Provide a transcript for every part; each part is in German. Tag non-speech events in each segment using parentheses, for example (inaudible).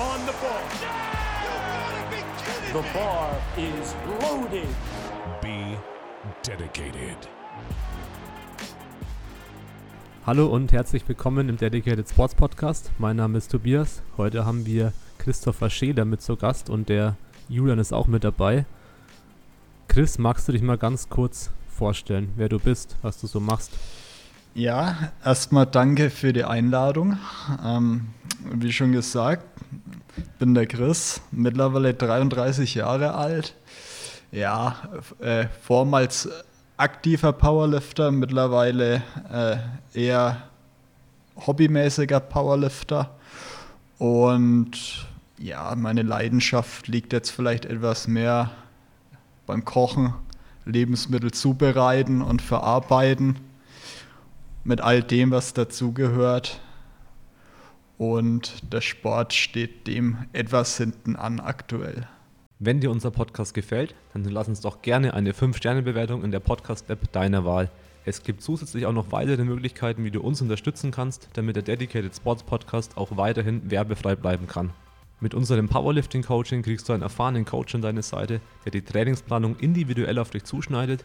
on the ball. The bar is loaded. Be dedicated. Hallo und herzlich willkommen im Dedicated Sports Podcast. Mein Name ist Tobias. Heute haben wir Christopher Scheler mit zu Gast und der Julian ist auch mit dabei. Chris, magst du dich mal ganz kurz vorstellen, wer du bist, was du so machst? Ja, erstmal danke für die Einladung. Ähm, wie schon gesagt, bin der Chris, mittlerweile 33 Jahre alt. Ja, äh, vormals aktiver Powerlifter, mittlerweile äh, eher hobbymäßiger Powerlifter. Und ja, meine Leidenschaft liegt jetzt vielleicht etwas mehr beim Kochen, Lebensmittel zubereiten und verarbeiten mit all dem, was dazugehört. Und der Sport steht dem etwas hinten an aktuell. Wenn dir unser Podcast gefällt, dann lass uns doch gerne eine 5-Sterne-Bewertung in der Podcast-App deiner Wahl. Es gibt zusätzlich auch noch weitere Möglichkeiten, wie du uns unterstützen kannst, damit der Dedicated Sports Podcast auch weiterhin werbefrei bleiben kann. Mit unserem Powerlifting Coaching kriegst du einen erfahrenen Coach an deine Seite, der die Trainingsplanung individuell auf dich zuschneidet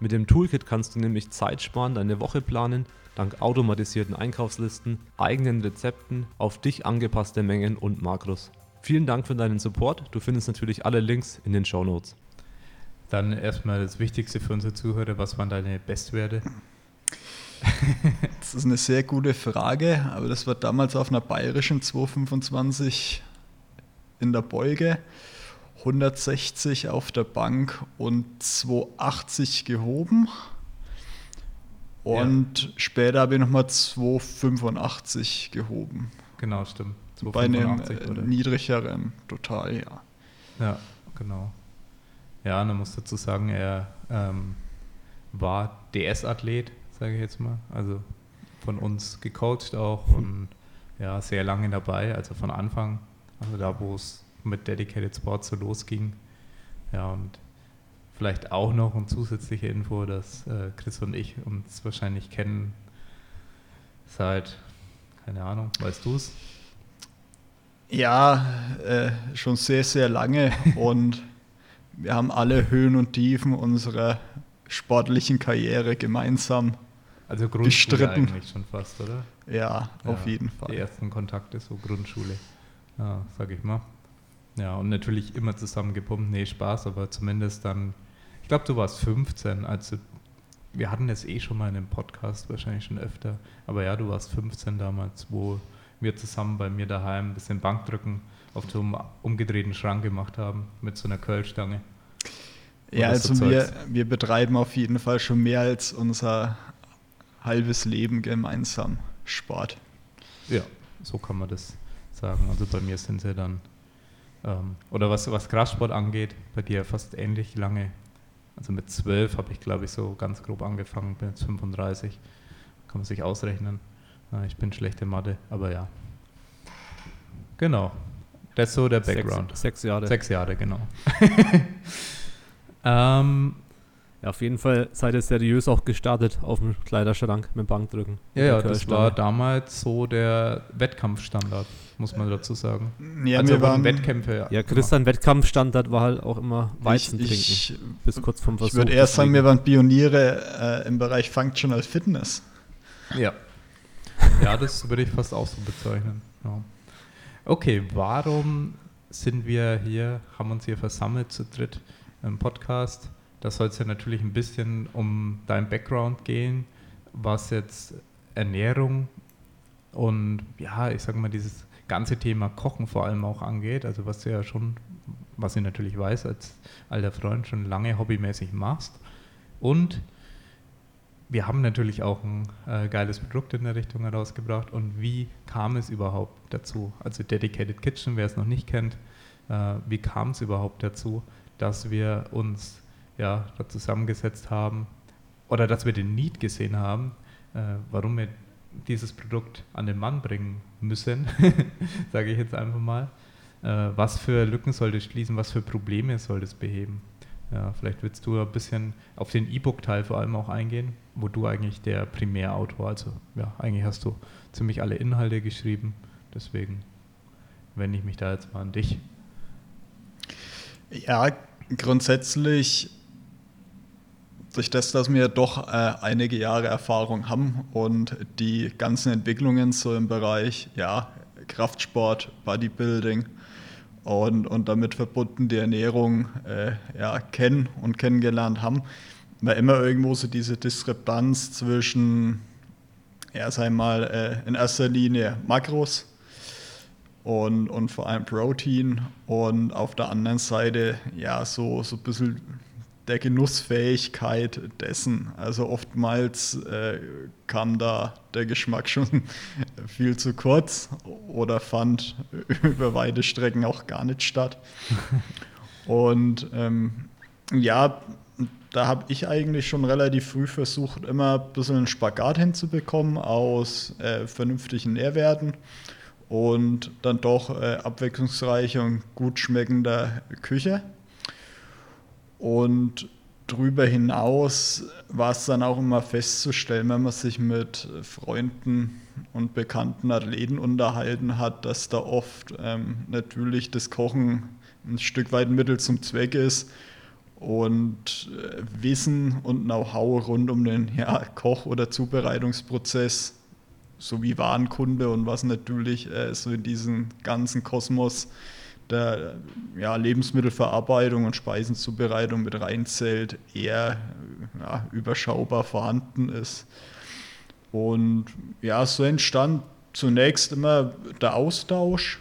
Mit dem Toolkit kannst du nämlich Zeit sparen, deine Woche planen, dank automatisierten Einkaufslisten, eigenen Rezepten, auf dich angepasste Mengen und Makros. Vielen Dank für deinen Support. Du findest natürlich alle Links in den Show Notes. Dann erstmal das Wichtigste für unsere Zuhörer: Was waren deine Bestwerte? das ist eine sehr gute Frage, aber das war damals auf einer bayerischen 225 in der Beuge. 160 auf der Bank und 280 gehoben. Und ja. später habe ich nochmal 285 gehoben. Genau, stimmt. Bei einem oder? niedrigeren total, ja. Ja, genau. Ja, man muss dazu sagen, er ähm, war DS-Athlet, sage ich jetzt mal. Also von uns gecoacht auch und ja, sehr lange dabei, also von Anfang, also da, wo es mit Dedicated Sports so losging. Ja, und vielleicht auch noch eine zusätzliche Info, dass äh, Chris und ich uns wahrscheinlich kennen seit, keine Ahnung, weißt du es? Ja, äh, schon sehr, sehr lange (laughs) und wir haben alle Höhen und Tiefen unserer sportlichen Karriere gemeinsam also Grundschule bestritten. eigentlich schon fast, oder? Ja, ja, auf jeden Fall. Die ersten Kontakte, so Grundschule, ja, sag ich mal. Ja, und natürlich immer zusammen gepumpt. Nee, Spaß, aber zumindest dann, ich glaube, du warst 15, als du, wir hatten es eh schon mal in einem Podcast, wahrscheinlich schon öfter, aber ja, du warst 15 damals, wo wir zusammen bei mir daheim ein bisschen Bankdrücken auf dem umgedrehten Schrank gemacht haben mit so einer Curlstange. Ja, also wir, wir betreiben auf jeden Fall schon mehr als unser halbes Leben gemeinsam Sport. Ja, so kann man das sagen. Also bei mir sind sie dann ähm, oder was, was Kraftsport angeht, bei dir fast ähnlich lange. Also mit 12 habe ich, glaube ich, so ganz grob angefangen, bin jetzt 35. Kann man sich ausrechnen. Äh, ich bin schlechte Mathe, aber ja. Genau. Das ist so der Background. Sechs, sechs Jahre. Sechs Jahre, genau. (laughs) ähm, ja, auf jeden Fall seid ihr seriös auch gestartet auf dem Kleiderschrank mit Bankdrücken. Ja, ja, das war damals so der Wettkampfstandard, muss man dazu sagen. Ja, also wir waren Wettkämpfe. Ja, ja Christian Wettkampfstandard war halt auch immer Weizen ich, trinken. Ich, bis kurz vom Versuch. Ich würde erst sagen, wir waren Pioniere äh, im Bereich Functional Fitness. Ja. Ja, das würde ich fast auch so bezeichnen. Ja. Okay, warum sind wir hier, haben uns hier versammelt zu dritt im Podcast? Da soll es ja natürlich ein bisschen um dein Background gehen, was jetzt Ernährung und ja, ich sage mal, dieses ganze Thema Kochen vor allem auch angeht, also was du ja schon, was ich natürlich weiß, als alter Freund schon lange hobbymäßig machst. Und wir haben natürlich auch ein äh, geiles Produkt in der Richtung herausgebracht. Und wie kam es überhaupt dazu? Also Dedicated Kitchen, wer es noch nicht kennt, äh, wie kam es überhaupt dazu, dass wir uns ja, da zusammengesetzt haben oder dass wir den Need gesehen haben, äh, warum wir dieses Produkt an den Mann bringen müssen, (laughs) sage ich jetzt einfach mal. Äh, was für Lücken soll das schließen, was für Probleme soll das beheben? Ja, vielleicht willst du ein bisschen auf den E-Book-Teil vor allem auch eingehen, wo du eigentlich der Primärautor, also ja, eigentlich hast du ziemlich alle Inhalte geschrieben. Deswegen wende ich mich da jetzt mal an dich. Ja, grundsätzlich durch das, dass wir doch äh, einige Jahre Erfahrung haben und die ganzen Entwicklungen so im Bereich ja, Kraftsport, Bodybuilding und, und damit verbunden die Ernährung äh, ja, kennen und kennengelernt haben, war immer irgendwo so diese Diskrepanz zwischen, ja, sag mal, äh, in erster Linie Makros und, und vor allem Protein und auf der anderen Seite ja so, so ein bisschen der Genussfähigkeit dessen. Also oftmals äh, kam da der Geschmack schon (laughs) viel zu kurz oder fand (laughs) über weite Strecken auch gar nicht statt. (laughs) Und ähm, ja, da habe ich eigentlich schon relativ früh versucht, immer ein bisschen einen Spagat hinzubekommen aus äh, vernünftigen Nährwerten und dann doch äh, abwechslungsreicher und gut schmeckender Küche. Und darüber hinaus war es dann auch immer festzustellen, wenn man sich mit Freunden und bekannten Athleten unterhalten hat, dass da oft ähm, natürlich das Kochen ein Stück weit Mittel zum Zweck ist und äh, Wissen und Know-how rund um den ja, Koch- oder Zubereitungsprozess sowie Warenkunde und was natürlich äh, so in diesen ganzen Kosmos der ja, Lebensmittelverarbeitung und Speisenzubereitung mit reinzählt, eher ja, überschaubar vorhanden ist. Und ja, so entstand zunächst immer der Austausch,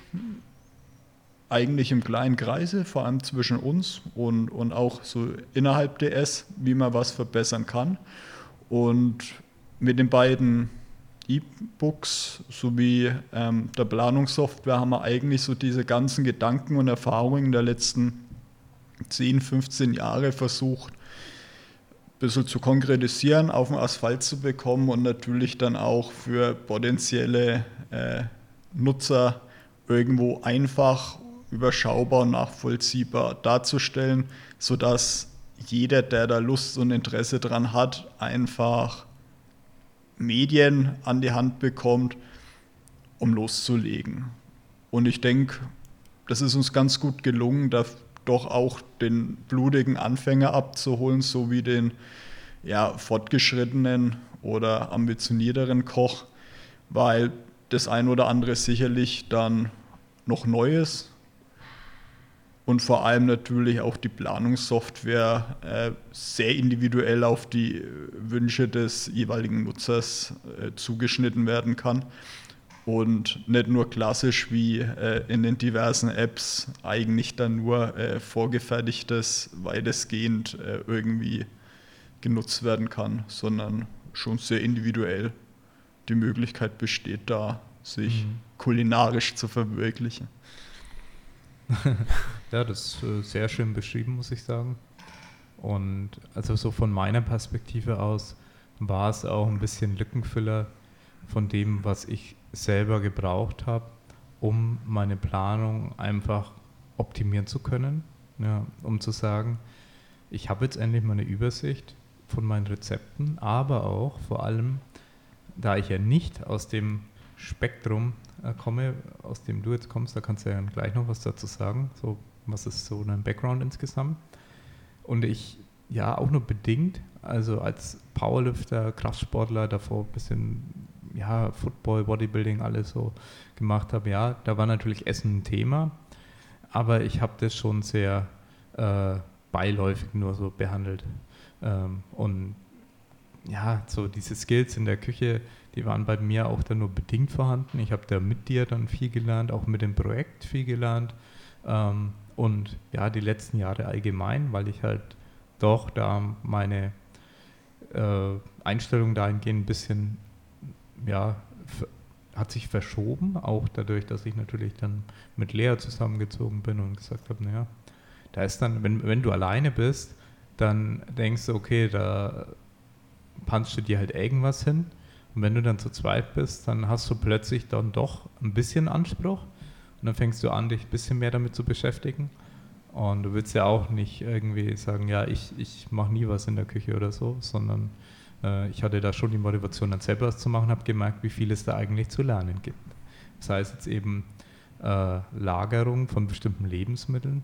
eigentlich im kleinen Kreise, vor allem zwischen uns und, und auch so innerhalb DS, wie man was verbessern kann. Und mit den beiden E-Books sowie ähm, der Planungssoftware haben wir eigentlich so diese ganzen Gedanken und Erfahrungen der letzten 10, 15 Jahre versucht, ein bisschen zu konkretisieren, auf den Asphalt zu bekommen und natürlich dann auch für potenzielle äh, Nutzer irgendwo einfach, überschaubar und nachvollziehbar darzustellen, sodass jeder, der da Lust und Interesse dran hat, einfach Medien an die Hand bekommt, um loszulegen. Und ich denke, das ist uns ganz gut gelungen, da doch auch den blutigen Anfänger abzuholen, sowie den ja, fortgeschrittenen oder ambitionierteren Koch, weil das ein oder andere sicherlich dann noch Neues und vor allem natürlich auch die Planungssoftware äh, sehr individuell auf die Wünsche des jeweiligen Nutzers äh, zugeschnitten werden kann und nicht nur klassisch wie äh, in den diversen Apps eigentlich dann nur äh, vorgefertigtes weitestgehend äh, irgendwie genutzt werden kann, sondern schon sehr individuell die Möglichkeit besteht da, sich mhm. kulinarisch zu verwirklichen. (laughs) ja, das ist äh, sehr schön beschrieben, muss ich sagen. Und also so von meiner Perspektive aus war es auch ein bisschen Lückenfüller von dem, was ich selber gebraucht habe, um meine Planung einfach optimieren zu können. Ja, um zu sagen, ich habe jetzt endlich mal eine Übersicht von meinen Rezepten, aber auch vor allem, da ich ja nicht aus dem Spektrum komme, aus dem du jetzt kommst, da kannst du ja gleich noch was dazu sagen. So, was ist so dein Background insgesamt? Und ich, ja, auch nur bedingt, also als Powerlifter, Kraftsportler, davor ein bisschen, ja, Football, Bodybuilding, alles so gemacht habe, ja, da war natürlich Essen ein Thema, aber ich habe das schon sehr äh, beiläufig nur so behandelt. Ähm, und ja, so diese Skills in der Küche, die waren bei mir auch dann nur bedingt vorhanden. Ich habe da mit dir dann viel gelernt, auch mit dem Projekt viel gelernt. Ähm, und ja, die letzten Jahre allgemein, weil ich halt doch da meine äh, Einstellung dahingehend ein bisschen, ja, hat sich verschoben, auch dadurch, dass ich natürlich dann mit Lea zusammengezogen bin und gesagt habe, naja, da ist dann, wenn, wenn du alleine bist, dann denkst du, okay, da panzt du dir halt irgendwas hin. Und wenn du dann zu zweit bist, dann hast du plötzlich dann doch ein bisschen Anspruch. Und dann fängst du an, dich ein bisschen mehr damit zu beschäftigen. Und du willst ja auch nicht irgendwie sagen, ja, ich, ich mache nie was in der Küche oder so, sondern äh, ich hatte da schon die Motivation, dann selber was zu machen, habe gemerkt, wie viel es da eigentlich zu lernen gibt. Das heißt jetzt eben äh, Lagerung von bestimmten Lebensmitteln,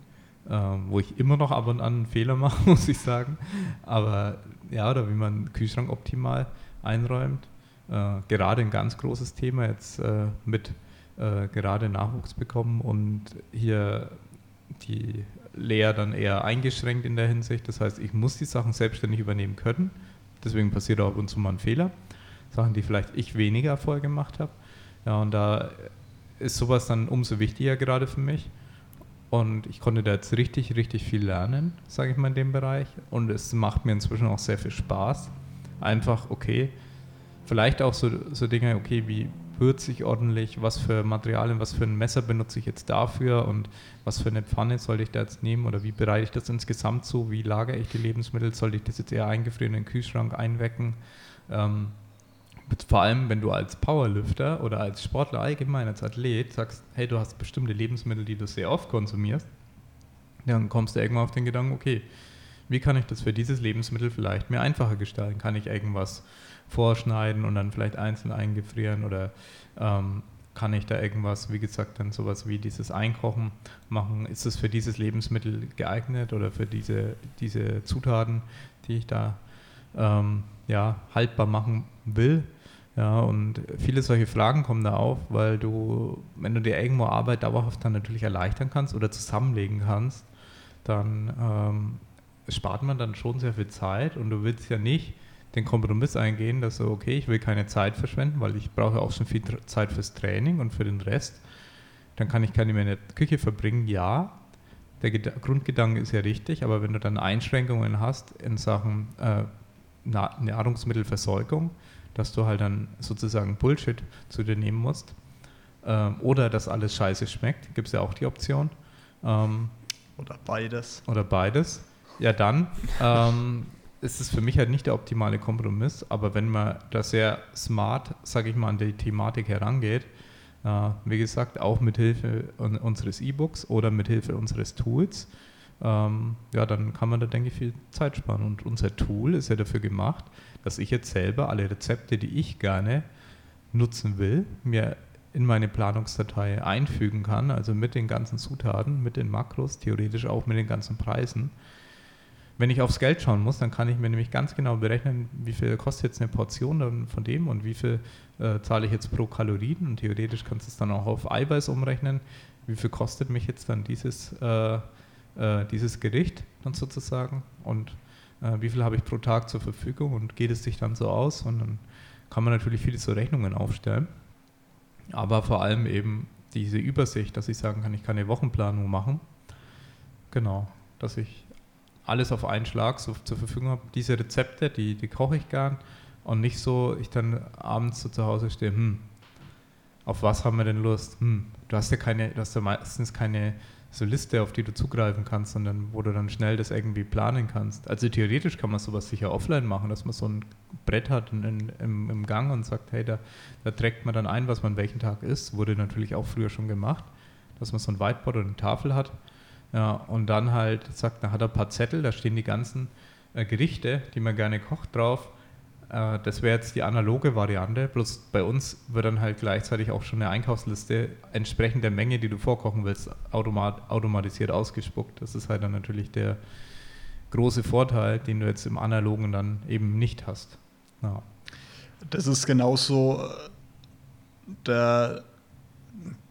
äh, wo ich immer noch ab und an einen Fehler (laughs) mache, muss ich sagen. Aber ja, oder wie man den Kühlschrank optimal einräumt. Äh, gerade ein ganz großes Thema jetzt äh, mit äh, gerade Nachwuchs bekommen und hier die Lehre dann eher eingeschränkt in der Hinsicht. Das heißt, ich muss die Sachen selbstständig übernehmen können. Deswegen passiert auch ab und zu mal ein Fehler. Sachen, die vielleicht ich weniger vorher gemacht habe. Ja, und da ist sowas dann umso wichtiger gerade für mich. Und ich konnte da jetzt richtig, richtig viel lernen, sage ich mal, in dem Bereich. Und es macht mir inzwischen auch sehr viel Spaß. Einfach, okay, vielleicht auch so, so Dinge, okay, wie würze ich ordentlich, was für Materialien, was für ein Messer benutze ich jetzt dafür und was für eine Pfanne soll ich da jetzt nehmen oder wie bereite ich das insgesamt so, wie lagere ich die Lebensmittel, soll ich das jetzt eher eingefrieren in den Kühlschrank einwecken. Ähm, vor allem, wenn du als Powerlifter oder als Sportler allgemein, als Athlet sagst, hey, du hast bestimmte Lebensmittel, die du sehr oft konsumierst, dann kommst du irgendwann auf den Gedanken, okay, wie kann ich das für dieses Lebensmittel vielleicht mir einfacher gestalten? Kann ich irgendwas vorschneiden und dann vielleicht einzeln eingefrieren oder ähm, kann ich da irgendwas, wie gesagt, dann sowas wie dieses Einkochen machen? Ist es für dieses Lebensmittel geeignet oder für diese, diese Zutaten, die ich da ähm, ja, haltbar machen will? Ja, und viele solche Fragen kommen da auf, weil du, wenn du dir irgendwo Arbeit dauerhaft dann natürlich erleichtern kannst oder zusammenlegen kannst, dann ähm, spart man dann schon sehr viel Zeit und du willst ja nicht den Kompromiss eingehen, dass so, okay, ich will keine Zeit verschwenden, weil ich brauche auch schon viel Zeit fürs Training und für den Rest. Dann kann ich keine mehr in der Küche verbringen, ja. Der Grundgedanke ist ja richtig, aber wenn du dann Einschränkungen hast in Sachen äh, Nahrungsmittelversorgung, dass du halt dann sozusagen Bullshit zu dir nehmen musst, ähm, oder dass alles scheiße schmeckt, gibt es ja auch die Option. Ähm, oder beides. Oder beides. Ja, dann ähm, ist es für mich halt nicht der optimale Kompromiss, aber wenn man da sehr smart, sage ich mal, an die Thematik herangeht, äh, wie gesagt, auch mit Hilfe unseres E-Books oder mit Hilfe unseres Tools, ähm, ja, dann kann man da, denke ich, viel Zeit sparen. Und unser Tool ist ja dafür gemacht, dass ich jetzt selber alle Rezepte, die ich gerne nutzen will, mir in meine Planungsdatei einfügen kann, also mit den ganzen Zutaten, mit den Makros, theoretisch auch mit den ganzen Preisen wenn ich aufs Geld schauen muss, dann kann ich mir nämlich ganz genau berechnen, wie viel kostet jetzt eine Portion von dem und wie viel äh, zahle ich jetzt pro Kalorien. Und theoretisch kannst du es dann auch auf Eiweiß umrechnen. Wie viel kostet mich jetzt dann dieses, äh, äh, dieses Gericht dann sozusagen und äh, wie viel habe ich pro Tag zur Verfügung und geht es sich dann so aus? Und dann kann man natürlich viele so Rechnungen aufstellen. Aber vor allem eben diese Übersicht, dass ich sagen kann, ich kann eine Wochenplanung machen. Genau, dass ich alles auf einen Schlag so zur Verfügung habe. Diese Rezepte, die, die koche ich gern und nicht so, ich dann abends so zu Hause stehe, hm, auf was haben wir denn Lust? Hm, du hast ja keine, du hast ja meistens keine so Liste, auf die du zugreifen kannst, sondern wo du dann schnell das irgendwie planen kannst. Also theoretisch kann man sowas sicher offline machen, dass man so ein Brett hat in, in, im, im, Gang und sagt, hey, da, da trägt man dann ein, was man welchen Tag isst. Wurde natürlich auch früher schon gemacht, dass man so ein Whiteboard oder eine Tafel hat ja, und dann halt sagt, da hat er ein paar Zettel, da stehen die ganzen äh, Gerichte, die man gerne kocht drauf. Äh, das wäre jetzt die analoge Variante, bloß bei uns wird dann halt gleichzeitig auch schon eine Einkaufsliste entsprechend der Menge, die du vorkochen willst, automat automatisiert ausgespuckt. Das ist halt dann natürlich der große Vorteil, den du jetzt im analogen dann eben nicht hast. Ja. Das ist genauso äh, der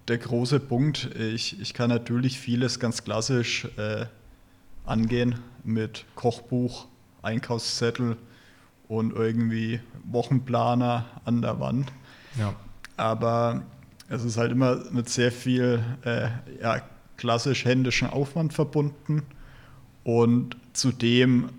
der große Punkt. Ich, ich kann natürlich vieles ganz klassisch äh, angehen mit Kochbuch, Einkaufszettel und irgendwie Wochenplaner an der Wand. Ja. Aber es ist halt immer mit sehr viel äh, ja, klassisch händischen Aufwand verbunden. Und zudem,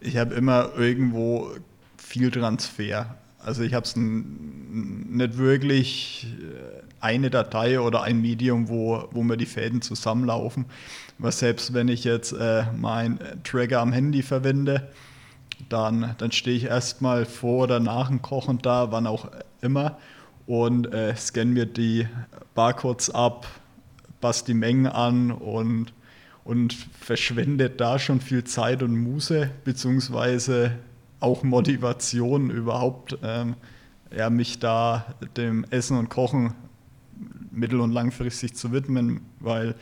ich habe immer irgendwo viel Transfer. Also ich habe es nicht wirklich äh, eine Datei oder ein Medium, wo, wo mir die Fäden zusammenlaufen. Was selbst wenn ich jetzt äh, meinen Trigger am Handy verwende, dann, dann stehe ich erstmal vor oder nach dem Kochen da, wann auch immer, und äh, scanne mir die Barcodes ab, passe die Mengen an und, und verschwende da schon viel Zeit und Muße, beziehungsweise auch Motivation überhaupt, ähm, ja, mich da dem Essen und Kochen mittel- und langfristig zu widmen, weil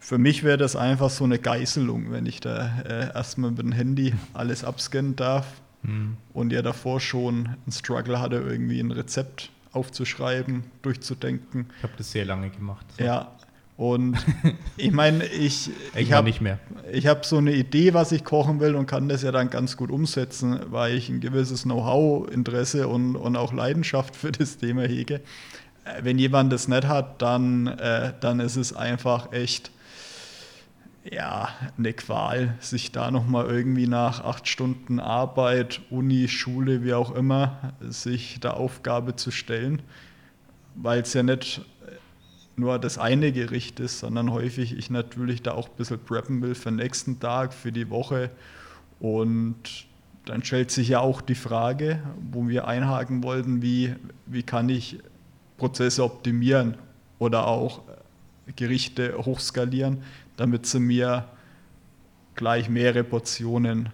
für mich wäre das einfach so eine Geißelung, wenn ich da äh, erstmal mit dem Handy alles abscannen darf mhm. und ja davor schon einen Struggle hatte, irgendwie ein Rezept aufzuschreiben, durchzudenken. Ich habe das sehr lange gemacht. So. Ja, und (laughs) ich meine, ich, ich habe hab so eine Idee, was ich kochen will und kann das ja dann ganz gut umsetzen, weil ich ein gewisses Know-how, Interesse und, und auch Leidenschaft für das Thema hege. Äh, wenn jemand das nicht hat, dann, äh, dann ist es einfach echt ja, eine Qual, sich da nochmal irgendwie nach acht Stunden Arbeit, Uni, Schule, wie auch immer, sich der Aufgabe zu stellen, weil es ja nicht nur das eine Gericht ist, sondern häufig ich natürlich da auch ein bisschen preppen will für den nächsten Tag, für die Woche. Und dann stellt sich ja auch die Frage, wo wir einhaken wollten, wie, wie kann ich Prozesse optimieren oder auch Gerichte hochskalieren, damit sie mir gleich mehrere Portionen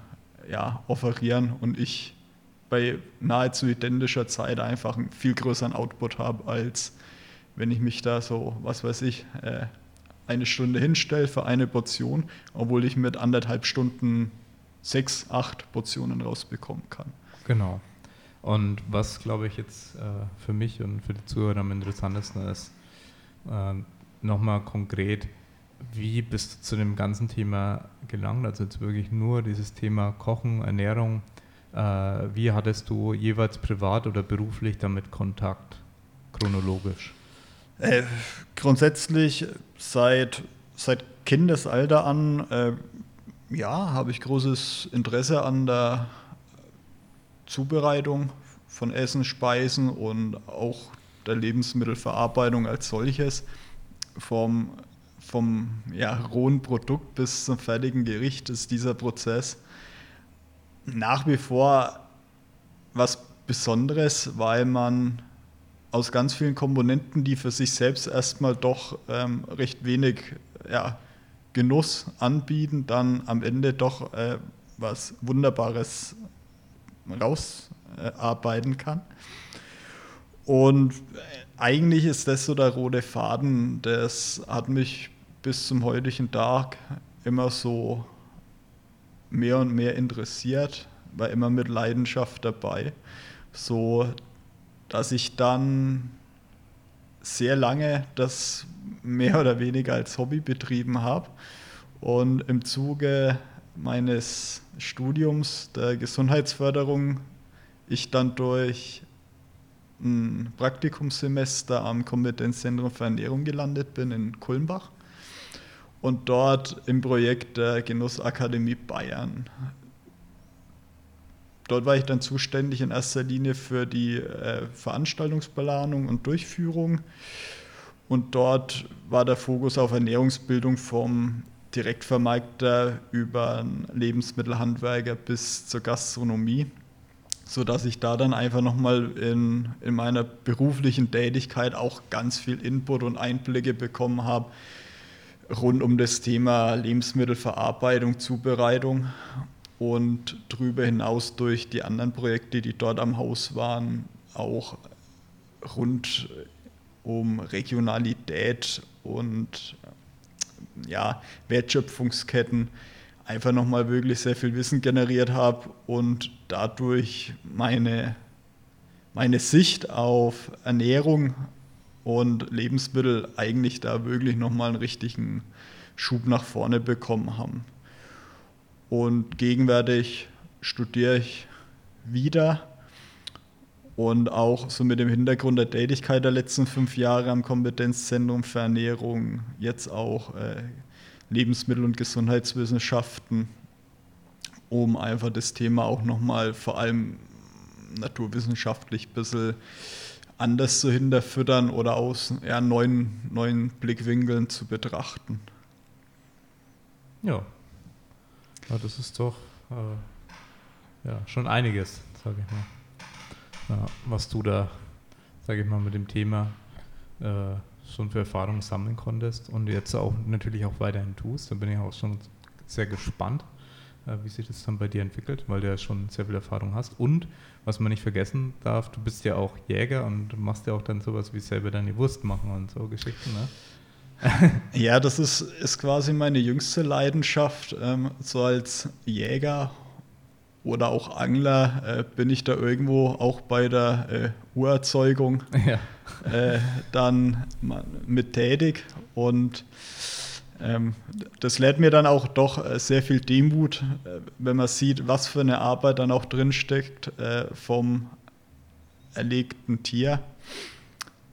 ja, offerieren und ich bei nahezu identischer Zeit einfach einen viel größeren Output habe als wenn ich mich da so, was weiß ich, äh, eine Stunde hinstelle für eine Portion, obwohl ich mit anderthalb Stunden sechs, acht Portionen rausbekommen kann. Genau. Und was, glaube ich, jetzt äh, für mich und für die Zuhörer am interessantesten ist, äh, nochmal konkret, wie bist du zu dem ganzen Thema gelangt? Also jetzt wirklich nur dieses Thema Kochen, Ernährung. Äh, wie hattest du jeweils privat oder beruflich damit Kontakt, chronologisch? Äh, grundsätzlich seit, seit Kindesalter an, äh, ja, habe ich großes Interesse an der Zubereitung von Essen, Speisen und auch der Lebensmittelverarbeitung als solches. Vom, vom ja, rohen Produkt bis zum fertigen Gericht ist dieser Prozess nach wie vor was Besonderes, weil man aus ganz vielen Komponenten, die für sich selbst erstmal doch ähm, recht wenig ja, Genuss anbieten, dann am Ende doch äh, was Wunderbares rausarbeiten äh, kann. Und eigentlich ist das so der rote Faden, das hat mich bis zum heutigen Tag immer so mehr und mehr interessiert, war immer mit Leidenschaft dabei. So dass ich dann sehr lange das mehr oder weniger als Hobby betrieben habe und im Zuge meines Studiums der Gesundheitsförderung ich dann durch ein Praktikumssemester am Kompetenzzentrum für Ernährung gelandet bin in Kulmbach und dort im Projekt der Genussakademie Bayern Dort war ich dann zuständig in erster Linie für die äh, Veranstaltungsplanung und Durchführung. Und dort war der Fokus auf Ernährungsbildung vom Direktvermarkter über Lebensmittelhandwerker bis zur Gastronomie, sodass ich da dann einfach nochmal in, in meiner beruflichen Tätigkeit auch ganz viel Input und Einblicke bekommen habe rund um das Thema Lebensmittelverarbeitung, Zubereitung und darüber hinaus durch die anderen Projekte, die dort am Haus waren, auch rund um Regionalität und ja, Wertschöpfungsketten einfach nochmal wirklich sehr viel Wissen generiert habe und dadurch meine, meine Sicht auf Ernährung und Lebensmittel eigentlich da wirklich nochmal einen richtigen Schub nach vorne bekommen haben. Und gegenwärtig studiere ich wieder. Und auch so mit dem Hintergrund der Tätigkeit der letzten fünf Jahre am Kompetenzzentrum für Ernährung, jetzt auch äh, Lebensmittel- und Gesundheitswissenschaften, um einfach das Thema auch nochmal vor allem naturwissenschaftlich ein bisschen anders zu hinterfüttern oder aus eher neuen, neuen Blickwinkeln zu betrachten. Ja. Ja das ist doch äh, ja, schon einiges, sage ich mal ja, was du da, sage ich mal, mit dem Thema äh, schon für Erfahrungen sammeln konntest und jetzt auch natürlich auch weiterhin tust. Da bin ich auch schon sehr gespannt, äh, wie sich das dann bei dir entwickelt, weil du ja schon sehr viel Erfahrung hast. Und was man nicht vergessen darf, du bist ja auch Jäger und machst ja auch dann sowas wie selber deine Wurst machen und so Geschichten, ne? (laughs) ja, das ist, ist quasi meine jüngste Leidenschaft. Ähm, so als Jäger oder auch Angler äh, bin ich da irgendwo auch bei der äh, Urerzeugung (laughs) ja. äh, dann mit tätig und ähm, das lädt mir dann auch doch äh, sehr viel Demut, äh, wenn man sieht, was für eine Arbeit dann auch drinsteckt äh, vom erlegten Tier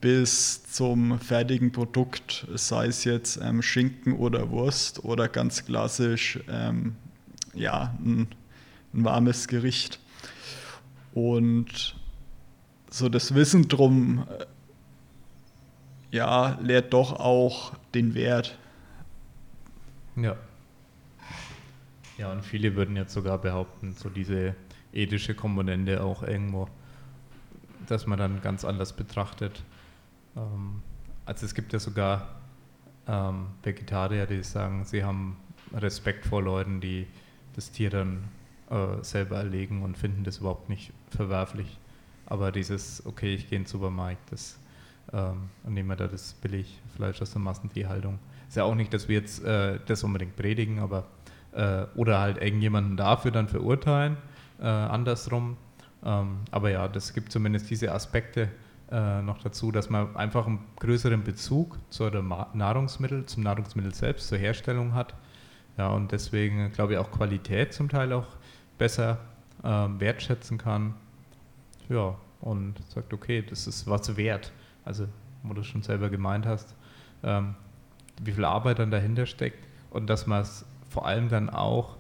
bis zum fertigen Produkt, sei es jetzt ähm, Schinken oder Wurst oder ganz klassisch ähm, ja, ein ein warmes Gericht. Und so das Wissen drum, äh, ja, lehrt doch auch den Wert. Ja. Ja, und viele würden jetzt sogar behaupten, so diese ethische Komponente auch irgendwo, dass man dann ganz anders betrachtet. Ähm, also es gibt ja sogar ähm, Vegetarier, die sagen, sie haben Respekt vor Leuten, die das Tier dann äh, selber erlegen und finden das überhaupt nicht verwerflich. Aber dieses, okay, ich gehe in den Supermarkt das, ähm, und nehme da das Billigfleisch aus der Massentierhaltung. Ist ja auch nicht, dass wir jetzt äh, das unbedingt predigen, aber äh, oder halt irgendjemanden dafür dann verurteilen, äh, andersrum. Ähm, aber ja, das gibt zumindest diese Aspekte äh, noch dazu, dass man einfach einen größeren Bezug zu der Nahrungsmittel, zum Nahrungsmittel selbst, zur Herstellung hat. Ja, und deswegen glaube ich auch Qualität zum Teil auch besser ähm, wertschätzen kann. Ja, und sagt, okay, das ist was wert. Also, wo du schon selber gemeint hast, ähm, wie viel Arbeit dann dahinter steckt und dass man es vor allem dann auch,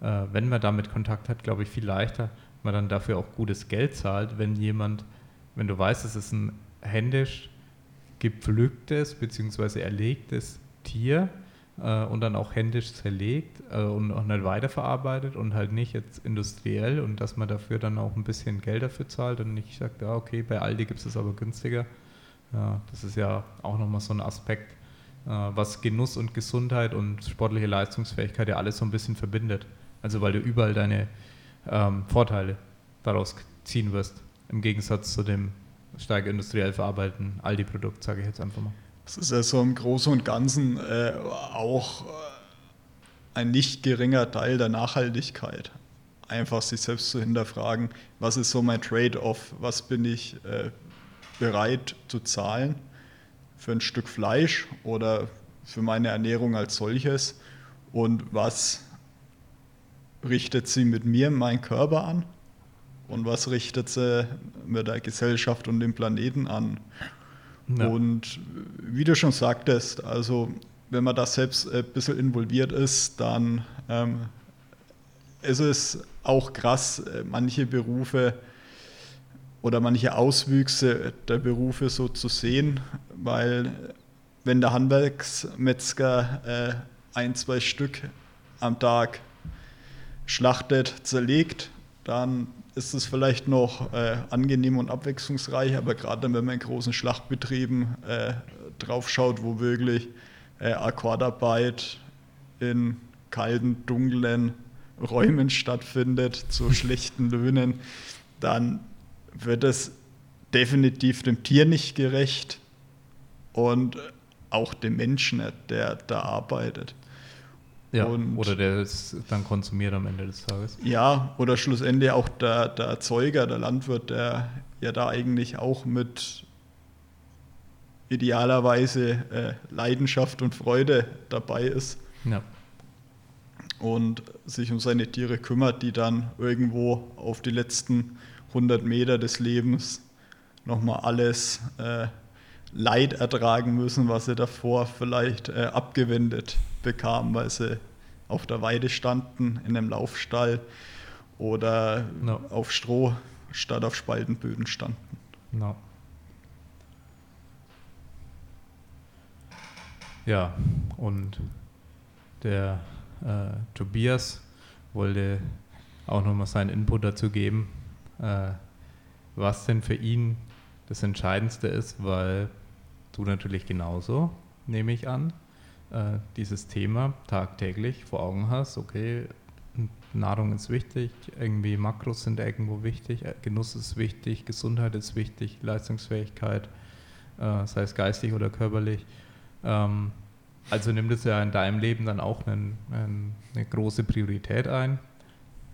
äh, wenn man damit Kontakt hat, glaube ich, viel leichter, man dann dafür auch gutes Geld zahlt, wenn jemand, wenn du weißt, es ist ein händisch gepflücktes bzw. erlegtes Tier, äh, und dann auch händisch zerlegt äh, und auch nicht weiterverarbeitet und halt nicht jetzt industriell und dass man dafür dann auch ein bisschen Geld dafür zahlt und nicht sagt, ja, okay, bei Aldi gibt es es aber günstiger. Ja, das ist ja auch nochmal so ein Aspekt, äh, was Genuss und Gesundheit und sportliche Leistungsfähigkeit ja alles so ein bisschen verbindet. Also weil du überall deine ähm, Vorteile daraus ziehen wirst, im Gegensatz zu dem stark industriell verarbeiteten Aldi-Produkt, sage ich jetzt einfach mal. Das ist ja so im Großen und Ganzen äh, auch äh, ein nicht geringer Teil der Nachhaltigkeit. Einfach sich selbst zu hinterfragen, was ist so mein Trade-off, was bin ich äh, bereit zu zahlen für ein Stück Fleisch oder für meine Ernährung als solches und was richtet sie mit mir, mein Körper an und was richtet sie mit der Gesellschaft und dem Planeten an. Ja. Und wie du schon sagtest, also wenn man da selbst ein bisschen involviert ist, dann ähm, ist es auch krass, äh, manche Berufe oder manche Auswüchse der Berufe so zu sehen, weil wenn der Handwerksmetzger äh, ein, zwei Stück am Tag schlachtet, zerlegt, dann ist es vielleicht noch äh, angenehm und abwechslungsreich, aber gerade wenn man in großen Schlachtbetrieben äh, drauf schaut, wo wirklich äh, Akkordarbeit in kalten, dunklen Räumen stattfindet, zu (laughs) schlechten Löhnen, dann wird es definitiv dem Tier nicht gerecht und auch dem Menschen, der da arbeitet. Ja, und oder der es dann konsumiert am Ende des Tages. Ja, oder schlussendlich auch der, der Erzeuger, der Landwirt, der ja da eigentlich auch mit idealerweise äh, Leidenschaft und Freude dabei ist. Ja. und sich um seine Tiere kümmert, die dann irgendwo auf die letzten 100 Meter des Lebens nochmal alles äh, Leid ertragen müssen, was sie davor vielleicht äh, abgewendet bekamen, weil sie auf der Weide standen, in einem Laufstall oder no. auf Stroh statt auf Spaltenböden standen. No. Ja, und der äh, Tobias wollte auch nochmal seinen Input dazu geben, äh, was denn für ihn das Entscheidendste ist, weil du natürlich genauso, nehme ich an, äh, dieses Thema tagtäglich vor Augen hast, okay, Nahrung ist wichtig, irgendwie Makros sind irgendwo wichtig, äh, Genuss ist wichtig, Gesundheit ist wichtig, Leistungsfähigkeit, äh, sei es geistig oder körperlich. Ähm, also nimmt es ja in deinem Leben dann auch einen, einen, eine große Priorität ein.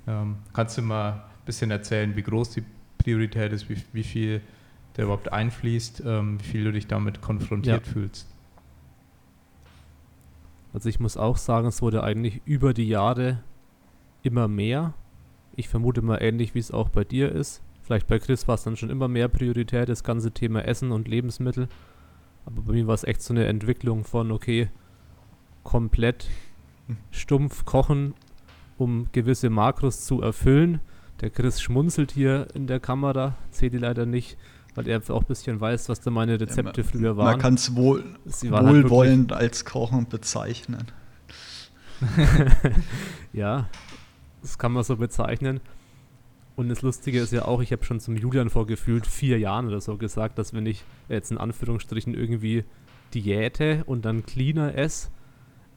Ähm, kannst du mal ein bisschen erzählen, wie groß die Priorität ist, wie, wie viel der überhaupt einfließt, ähm, wie viel du dich damit konfrontiert ja. fühlst? Also ich muss auch sagen, es wurde eigentlich über die Jahre immer mehr. Ich vermute mal ähnlich, wie es auch bei dir ist. Vielleicht bei Chris war es dann schon immer mehr Priorität, das ganze Thema Essen und Lebensmittel. Aber bei mir war es echt so eine Entwicklung von, okay, komplett stumpf kochen, um gewisse Makros zu erfüllen. Der Chris schmunzelt hier in der Kamera, seht ihr leider nicht, weil er auch ein bisschen weiß, was da meine Rezepte ja, man, früher waren. Man kann es wohl, halt wohlwollend halt als Kochen bezeichnen. (laughs) ja, das kann man so bezeichnen. Und das Lustige ist ja auch, ich habe schon zum Julian vor gefühlt vier Jahren oder so gesagt, dass wenn ich jetzt in Anführungsstrichen irgendwie Diäte und dann cleaner esse,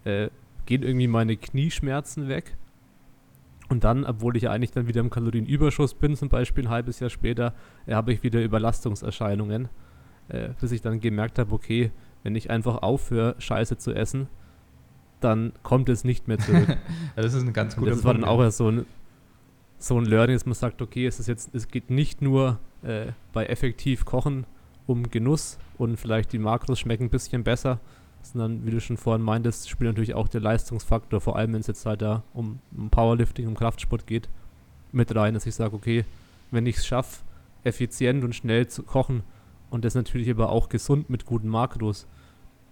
äh, gehen irgendwie meine Knieschmerzen weg. Und dann, obwohl ich ja eigentlich dann wieder im Kalorienüberschuss bin, zum Beispiel ein halbes Jahr später, äh, habe ich wieder Überlastungserscheinungen. Äh, bis ich dann gemerkt habe, okay, wenn ich einfach aufhöre, Scheiße zu essen, dann kommt es nicht mehr zurück. (laughs) ja, das ist ein ganz guter Punkt. Das war dann auch so ein, so ein Learning, dass man sagt, okay, es ist jetzt, es geht nicht nur äh, bei effektiv Kochen um Genuss und vielleicht die Makros schmecken ein bisschen besser, sondern wie du schon vorhin meintest, spielt natürlich auch der Leistungsfaktor, vor allem wenn es jetzt halt da um, um Powerlifting, um Kraftsport geht, mit rein, dass ich sage, okay, wenn ich es schaffe, effizient und schnell zu kochen und das natürlich aber auch gesund mit guten Makros,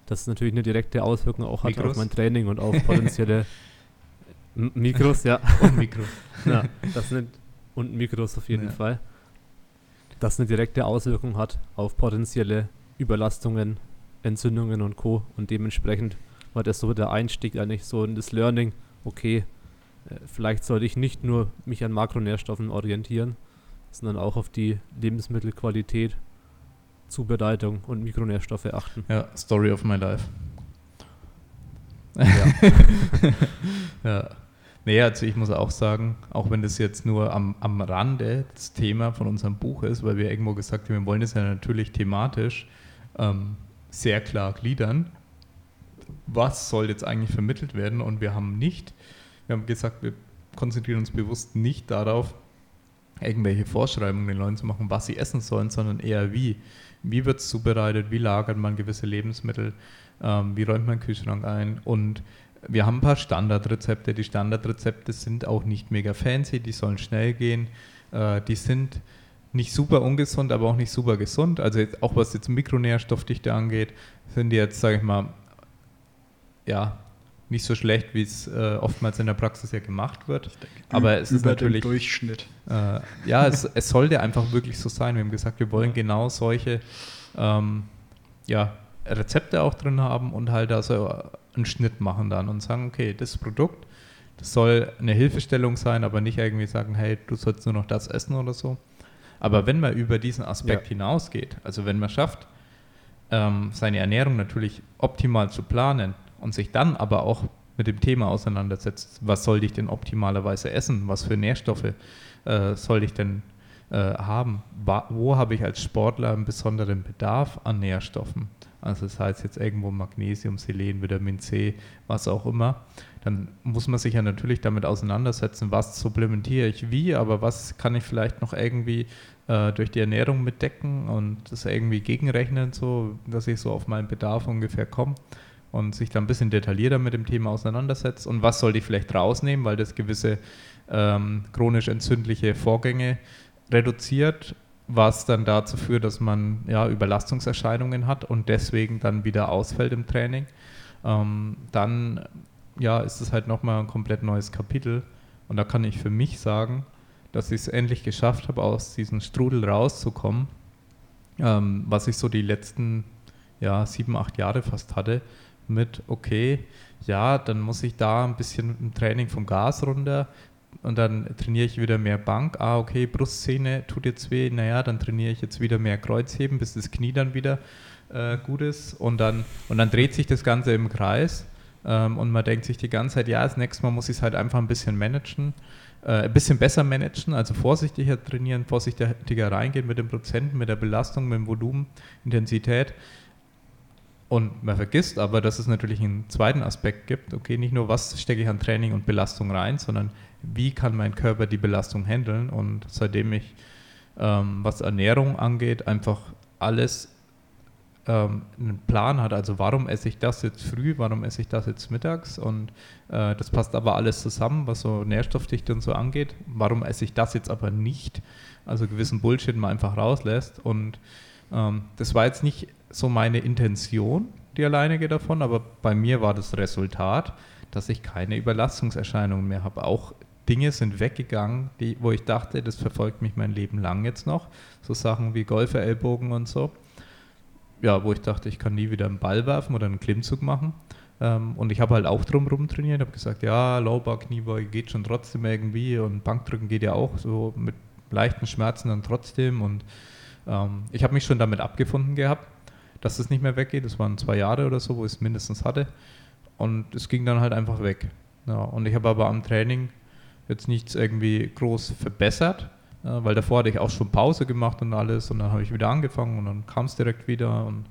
das natürlich eine direkte Auswirkung auch hat Mikros? auf mein Training und auf potenzielle (laughs) Mikros, ja. Und Mikros. (laughs) ja, das sind, und Mikros auf jeden ja. Fall. Das eine direkte Auswirkung hat auf potenzielle Überlastungen Entzündungen und Co. Und dementsprechend war das so der Einstieg eigentlich so in das Learning, okay, äh, vielleicht sollte ich nicht nur mich an Makronährstoffen orientieren, sondern auch auf die Lebensmittelqualität, Zubereitung und Mikronährstoffe achten. Ja, Story of my life. Ja. (laughs) ja. Nee, also ich muss auch sagen, auch wenn das jetzt nur am, am Rande das Thema von unserem Buch ist, weil wir irgendwo gesagt haben, wir wollen das ja natürlich thematisch ähm, sehr klar gliedern. Was soll jetzt eigentlich vermittelt werden? Und wir haben nicht, wir haben gesagt, wir konzentrieren uns bewusst nicht darauf, irgendwelche Vorschreibungen den Leuten zu machen, was sie essen sollen, sondern eher wie. Wie wird es zubereitet? Wie lagert man gewisse Lebensmittel? Ähm, wie räumt man den Kühlschrank ein? Und wir haben ein paar Standardrezepte. Die Standardrezepte sind auch nicht mega fancy, die sollen schnell gehen. Äh, die sind nicht super ungesund, aber auch nicht super gesund. Also jetzt, auch was jetzt Mikronährstoffdichte angeht, sind die jetzt, sage ich mal, ja, nicht so schlecht, wie es äh, oftmals in der Praxis ja gemacht wird. Denke, aber es ist natürlich Durchschnitt. Äh, ja, es, es sollte einfach wirklich so sein. Wir haben gesagt, wir wollen genau solche ähm, ja, Rezepte auch drin haben und halt also einen Schnitt machen dann und sagen, okay, das Produkt, das soll eine Hilfestellung sein, aber nicht irgendwie sagen, hey, du sollst nur noch das essen oder so. Aber wenn man über diesen Aspekt ja. hinausgeht, also wenn man schafft, ähm, seine Ernährung natürlich optimal zu planen und sich dann aber auch mit dem Thema auseinandersetzt, was soll ich denn optimalerweise essen, was für Nährstoffe äh, soll ich denn äh, haben, wo habe ich als Sportler einen besonderen Bedarf an Nährstoffen, also das heißt jetzt irgendwo Magnesium, Selen, Vitamin C, was auch immer, dann muss man sich ja natürlich damit auseinandersetzen, was supplementiere ich wie, aber was kann ich vielleicht noch irgendwie äh, durch die Ernährung mitdecken und das irgendwie gegenrechnen, so dass ich so auf meinen Bedarf ungefähr komme. und sich da ein bisschen detaillierter mit dem Thema auseinandersetzt und was sollte ich vielleicht rausnehmen, weil das gewisse ähm, chronisch entzündliche Vorgänge reduziert, was dann dazu führt, dass man ja, Überlastungserscheinungen hat und deswegen dann wieder ausfällt im Training. Ähm, dann ja, ist es halt nochmal ein komplett neues Kapitel. Und da kann ich für mich sagen, dass ich es endlich geschafft habe, aus diesem Strudel rauszukommen, ähm, was ich so die letzten ja, sieben, acht Jahre fast hatte, mit, okay, ja, dann muss ich da ein bisschen im Training vom Gas runter und dann trainiere ich wieder mehr Bank. Ah, okay, Brustszene tut jetzt weh, naja, dann trainiere ich jetzt wieder mehr Kreuzheben, bis das Knie dann wieder äh, gut ist. Und dann, und dann dreht sich das Ganze im Kreis ähm, und man denkt sich die ganze Zeit, ja, das nächste Mal muss ich es halt einfach ein bisschen managen äh, ein bisschen besser managen, also vorsichtiger trainieren, vorsichtiger reingehen mit den Prozenten, mit der Belastung, mit dem Volumen, Intensität. Und man vergisst aber, dass es natürlich einen zweiten Aspekt gibt. Okay, nicht nur, was stecke ich an Training und Belastung rein, sondern wie kann mein Körper die Belastung handeln. Und seitdem ich, ähm, was Ernährung angeht, einfach alles ähm, einen Plan hat, also warum esse ich das jetzt früh, warum esse ich das jetzt mittags und äh, das passt aber alles zusammen, was so Nährstoffdichte und so angeht. Warum esse ich das jetzt aber nicht? Also gewissen Bullshit mal einfach rauslässt und ähm, das war jetzt nicht so meine Intention, die alleinige davon, aber bei mir war das Resultat, dass ich keine Überlastungserscheinungen mehr habe. Auch Dinge sind weggegangen, die, wo ich dachte, das verfolgt mich mein Leben lang jetzt noch. So Sachen wie Golferellbogen und so ja, wo ich dachte, ich kann nie wieder einen Ball werfen oder einen Klimmzug machen. Ähm, und ich habe halt auch drumherum trainiert, habe gesagt, ja, Lowbar, Kniebeuge geht schon trotzdem irgendwie und Bankdrücken geht ja auch so mit leichten Schmerzen dann trotzdem. Und ähm, ich habe mich schon damit abgefunden gehabt, dass es nicht mehr weggeht. Das waren zwei Jahre oder so, wo ich es mindestens hatte. Und es ging dann halt einfach weg. Ja, und ich habe aber am Training jetzt nichts irgendwie groß verbessert, äh, weil davor hatte ich auch schon Pause gemacht und alles und dann habe ich wieder angefangen und dann kam es direkt wieder und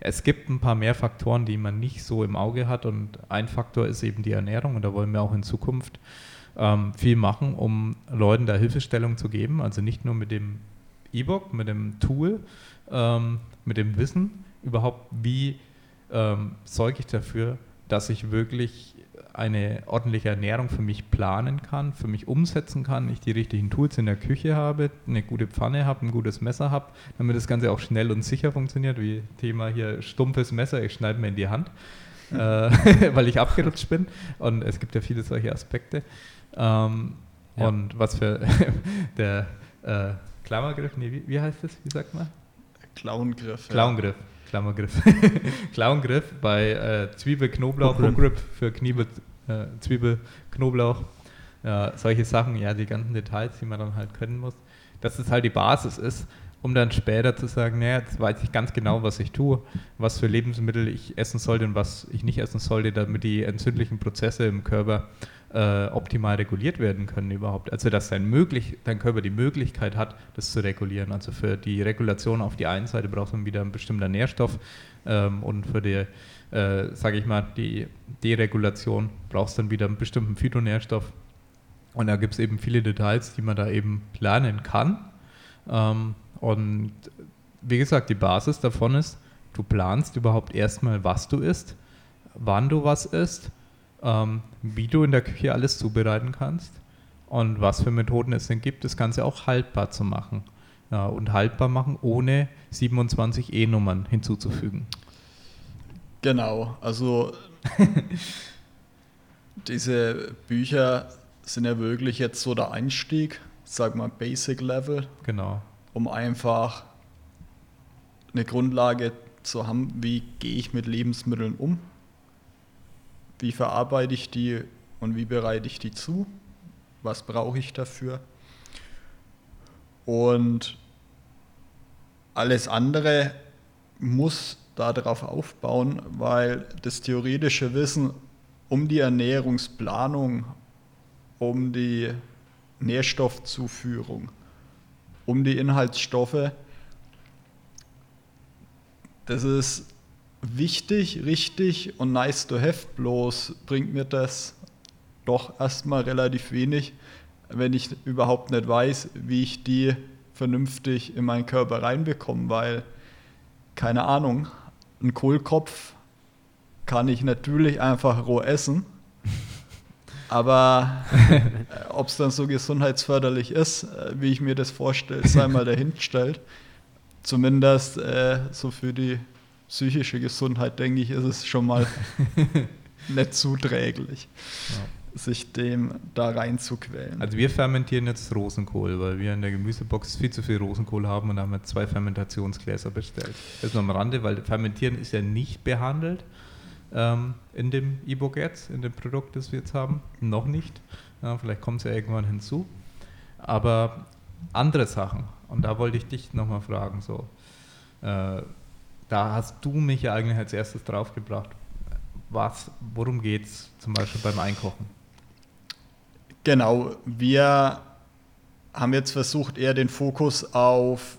ja, es gibt ein paar mehr Faktoren, die man nicht so im Auge hat und ein Faktor ist eben die Ernährung und da wollen wir auch in Zukunft ähm, viel machen, um Leuten da Hilfestellung zu geben, also nicht nur mit dem E-Book, mit dem Tool, ähm, mit dem Wissen überhaupt, wie ähm, sorge ich dafür, dass ich wirklich eine ordentliche Ernährung für mich planen kann, für mich umsetzen kann, ich die richtigen Tools in der Küche habe, eine gute Pfanne habe, ein gutes Messer habe, damit das Ganze auch schnell und sicher funktioniert, wie Thema hier stumpfes Messer, ich schneide mir in die Hand, (laughs) äh, (laughs) weil ich abgerutscht bin und es gibt ja viele solche Aspekte. Ähm, ja. Und was für (laughs) der äh, Klammergriff, nee, wie, wie heißt das, wie sagt man? Klauengriff. Klauengriff. Ja. Klammergriff. (laughs) Klauengriff bei äh, Zwiebel, Knoblauch, Hookgrip für Kniebe, äh, Zwiebel, Knoblauch. Ja, solche Sachen, ja, die ganzen Details, die man dann halt können muss. Dass es halt die Basis ist, um dann später zu sagen, naja, jetzt weiß ich ganz genau, was ich tue, was für Lebensmittel ich essen sollte und was ich nicht essen sollte, damit die entzündlichen Prozesse im Körper äh, optimal reguliert werden können überhaupt. Also dass dein, möglich, dein Körper die Möglichkeit hat, das zu regulieren. Also für die Regulation auf die einen Seite braucht man wieder ein bestimmter Nährstoff ähm, und für die, äh, sage ich mal, die Deregulation brauchst dann wieder einen bestimmten Phytonährstoff. Und da gibt es eben viele Details, die man da eben lernen kann. Ähm, und wie gesagt, die Basis davon ist, du planst überhaupt erstmal, was du isst, wann du was isst ähm, wie du in der Küche alles zubereiten kannst und was für Methoden es denn gibt, das Ganze auch haltbar zu machen. Ja, und haltbar machen, ohne 27 E-Nummern hinzuzufügen. Genau, also (laughs) diese Bücher sind ja wirklich jetzt so der Einstieg, sag mal Basic Level. Genau. Um einfach eine Grundlage zu haben, wie gehe ich mit Lebensmitteln um, wie verarbeite ich die und wie bereite ich die zu? Was brauche ich dafür? Und alles andere muss darauf aufbauen, weil das theoretische Wissen um die Ernährungsplanung, um die Nährstoffzuführung, um die Inhaltsstoffe, das ist wichtig, richtig und nice to have, bloß bringt mir das doch erstmal relativ wenig, wenn ich überhaupt nicht weiß, wie ich die vernünftig in meinen Körper reinbekomme, weil, keine Ahnung, ein Kohlkopf kann ich natürlich einfach roh essen. (laughs) Aber äh, ob es dann so gesundheitsförderlich ist, äh, wie ich mir das vorstelle, sei mal dahingestellt. Zumindest äh, so für die psychische Gesundheit, denke ich, ist es schon mal (laughs) nicht zuträglich, ja. sich dem da reinzuquälen. Also wir fermentieren jetzt Rosenkohl, weil wir in der Gemüsebox viel zu viel Rosenkohl haben und haben wir zwei Fermentationsgläser bestellt. Das nur am Rande, weil Fermentieren ist ja nicht behandelt ähm, in dem E-Book jetzt, in dem Produkt, das wir jetzt haben. Noch nicht. Ja, vielleicht kommt es ja irgendwann hinzu. Aber andere Sachen, und da wollte ich dich nochmal fragen, so, äh, da hast du mich ja eigentlich als erstes draufgebracht. Was, worum geht es zum Beispiel beim Einkochen? Genau, wir haben jetzt versucht, eher den Fokus auf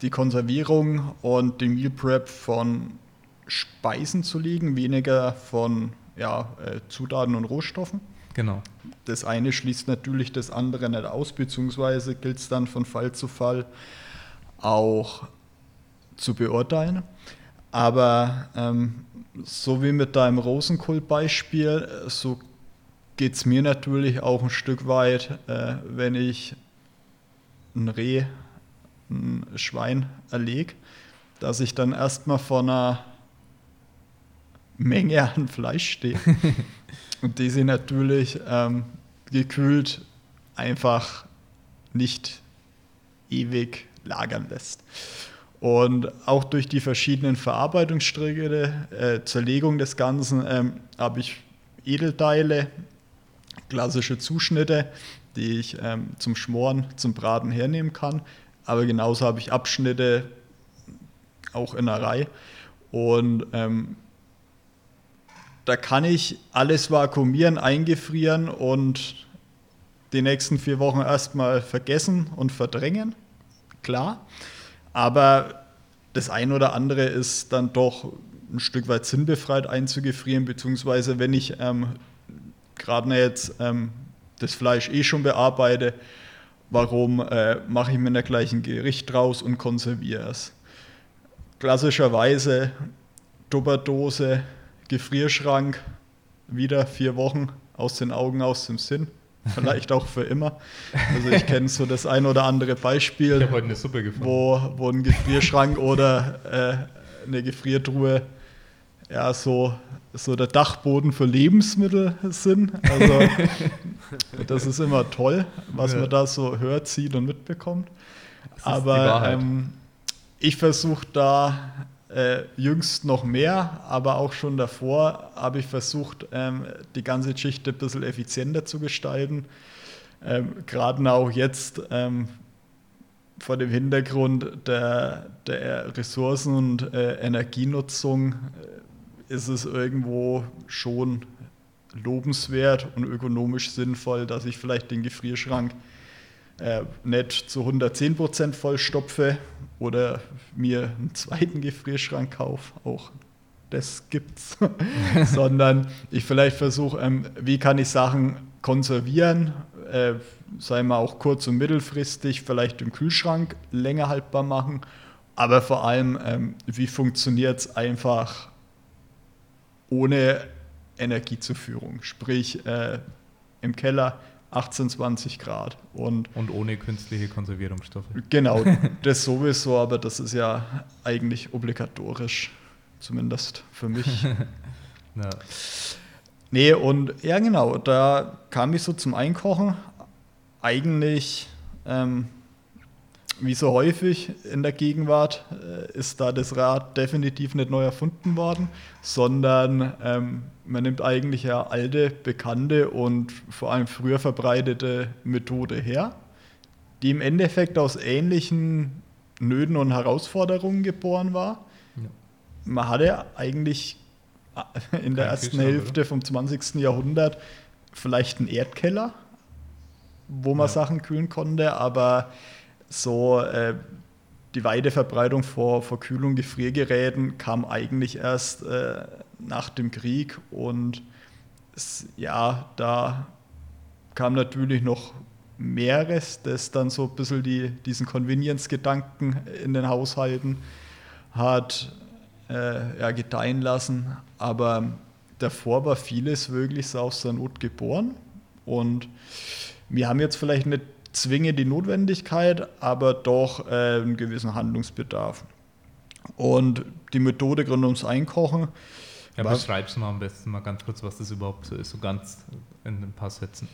die Konservierung und den Meal Prep von Speisen zu legen, weniger von ja, äh, Zutaten und Rohstoffen. Genau. Das eine schließt natürlich das andere nicht aus, beziehungsweise gilt es dann von Fall zu Fall auch zu beurteilen. Aber ähm, so wie mit deinem Rosenkohl-Beispiel, so geht es mir natürlich auch ein Stück weit, äh, wenn ich ein Reh, ein Schwein erlege, dass ich dann erstmal vor einer Menge an Fleisch stehe (laughs) und die sie natürlich ähm, gekühlt einfach nicht ewig lagern lässt. Und auch durch die verschiedenen Verarbeitungsstricke, äh, Zerlegung des Ganzen, ähm, habe ich Edelteile, klassische Zuschnitte, die ich ähm, zum Schmoren, zum Braten hernehmen kann. Aber genauso habe ich Abschnitte, auch in der Reihe. Und ähm, da kann ich alles vakuumieren, eingefrieren und die nächsten vier Wochen erstmal vergessen und verdrängen. Klar. Aber das ein oder andere ist dann doch ein Stück weit sinnbefreit einzugefrieren, beziehungsweise wenn ich ähm, gerade jetzt ähm, das Fleisch eh schon bearbeite, warum äh, mache ich mir da gleich ein Gericht draus und konserviere es? Klassischerweise Tupperdose, Gefrierschrank, wieder vier Wochen aus den Augen, aus dem Sinn vielleicht auch für immer. Also ich kenne so das ein oder andere Beispiel, ich heute eine Suppe gefunden. Wo, wo ein Gefrierschrank oder äh, eine Gefriertruhe ja so, so der Dachboden für Lebensmittel sind. Also das ist immer toll, was ja. man da so hört, sieht und mitbekommt. Aber ähm, ich versuche da äh, jüngst noch mehr, aber auch schon davor habe ich versucht, ähm, die ganze Geschichte ein bisschen effizienter zu gestalten. Ähm, Gerade auch jetzt ähm, vor dem Hintergrund der, der Ressourcen- und äh, Energienutzung äh, ist es irgendwo schon lobenswert und ökonomisch sinnvoll, dass ich vielleicht den Gefrierschrank äh, nicht zu 110% vollstopfe oder mir einen zweiten Gefrierschrank kaufe, auch das gibt's, (laughs) sondern ich vielleicht versuche, ähm, wie kann ich Sachen konservieren, äh, sei mal auch kurz- und mittelfristig, vielleicht im Kühlschrank länger haltbar machen, aber vor allem, ähm, wie funktioniert es einfach ohne Energiezuführung, sprich äh, im Keller 18, 20 Grad. Und, und ohne künstliche Konservierungsstoffe. Genau, (laughs) das sowieso, aber das ist ja eigentlich obligatorisch, zumindest für mich. (laughs) ja. Nee, und ja genau, da kam ich so zum Einkochen. Eigentlich ähm, wie so häufig in der Gegenwart äh, ist da das Rad definitiv nicht neu erfunden worden, sondern ähm, man nimmt eigentlich ja alte, bekannte und vor allem früher verbreitete Methode her, die im Endeffekt aus ähnlichen Nöten und Herausforderungen geboren war. Ja. Man hatte eigentlich äh, in der Kein ersten Hälfte oder? vom 20. Jahrhundert vielleicht einen Erdkeller, wo man ja. Sachen kühlen konnte, aber so äh, die weite Verbreitung vor, vor Kühl- und Gefriergeräten kam eigentlich erst äh, nach dem Krieg und es, ja, da kam natürlich noch mehres, das dann so ein bisschen die, diesen Convenience-Gedanken in den Haushalten hat äh, ja, gedeihen lassen. Aber davor war vieles wirklich so aus der Not geboren. Und wir haben jetzt vielleicht nicht zwingend die Notwendigkeit, aber doch äh, einen gewissen Handlungsbedarf. Und die Methode rund ums Einkochen. Ja, beschreib's mal am besten mal ganz kurz, was das überhaupt so ist, so ganz in ein paar Sätzen.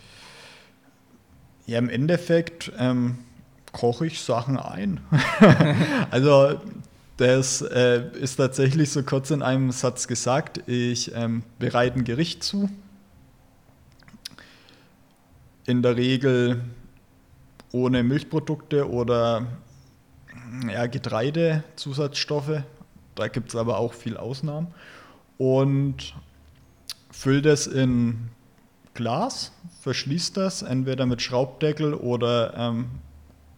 Ja, im Endeffekt ähm, koche ich Sachen ein. (laughs) also das äh, ist tatsächlich so kurz in einem Satz gesagt. Ich ähm, bereite ein Gericht zu. In der Regel ohne Milchprodukte oder ja, Getreidezusatzstoffe. Da gibt es aber auch viel Ausnahmen. Und fülle das in Glas, verschließt das entweder mit Schraubdeckel oder ähm,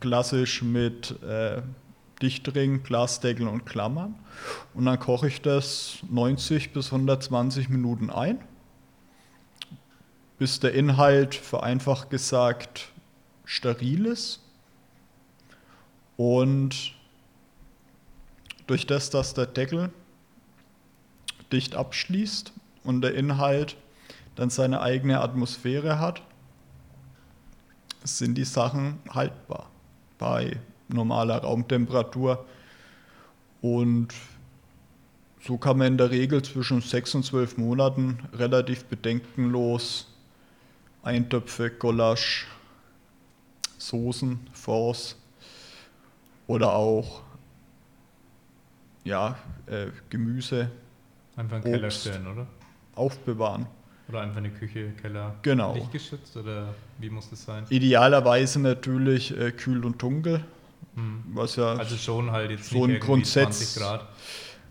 klassisch mit äh, Dichtring, Glasdeckel und Klammern. Und dann koche ich das 90 bis 120 Minuten ein, bis der Inhalt vereinfacht gesagt steril ist. Und durch das, dass der Deckel dicht abschließt und der Inhalt dann seine eigene Atmosphäre hat, sind die Sachen haltbar bei normaler Raumtemperatur. Und so kann man in der Regel zwischen sechs und zwölf Monaten relativ bedenkenlos Eintöpfe, Gulasch, Soßen, Force oder auch ja, äh, Gemüse. Einfach einen Keller stellen, oder? Aufbewahren. Oder einfach eine Küche, Keller. Genau. Lichtgeschützt oder wie muss das sein? Idealerweise natürlich äh, kühl und dunkel. Mhm. Was ja also schon halt jetzt so ein Grundsatz. 20 Grad.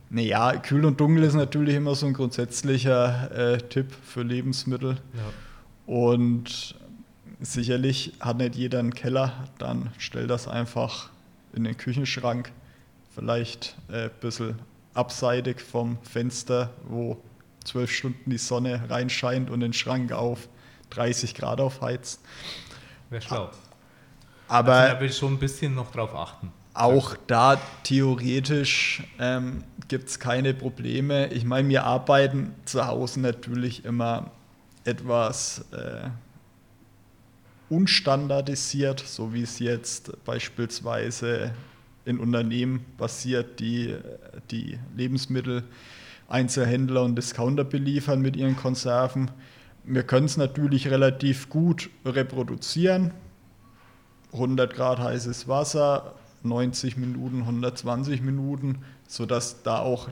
Naja, kühl und dunkel ist natürlich immer so ein grundsätzlicher äh, Tipp für Lebensmittel. Ja. Und sicherlich hat nicht jeder einen Keller, dann stell das einfach in den Küchenschrank. Vielleicht äh, ein bisschen abseitig vom Fenster, wo zwölf Stunden die Sonne reinscheint und den Schrank auf 30 Grad aufheizt. Wäre schlau. Aber also, da will ich schon ein bisschen noch drauf achten. Auch da theoretisch ähm, gibt es keine Probleme. Ich meine, wir arbeiten zu Hause natürlich immer etwas äh, unstandardisiert, so wie es jetzt beispielsweise in Unternehmen passiert, die die Lebensmitteleinzelhändler und Discounter beliefern mit ihren Konserven. Wir können es natürlich relativ gut reproduzieren. 100 Grad heißes Wasser, 90 Minuten, 120 Minuten, sodass da auch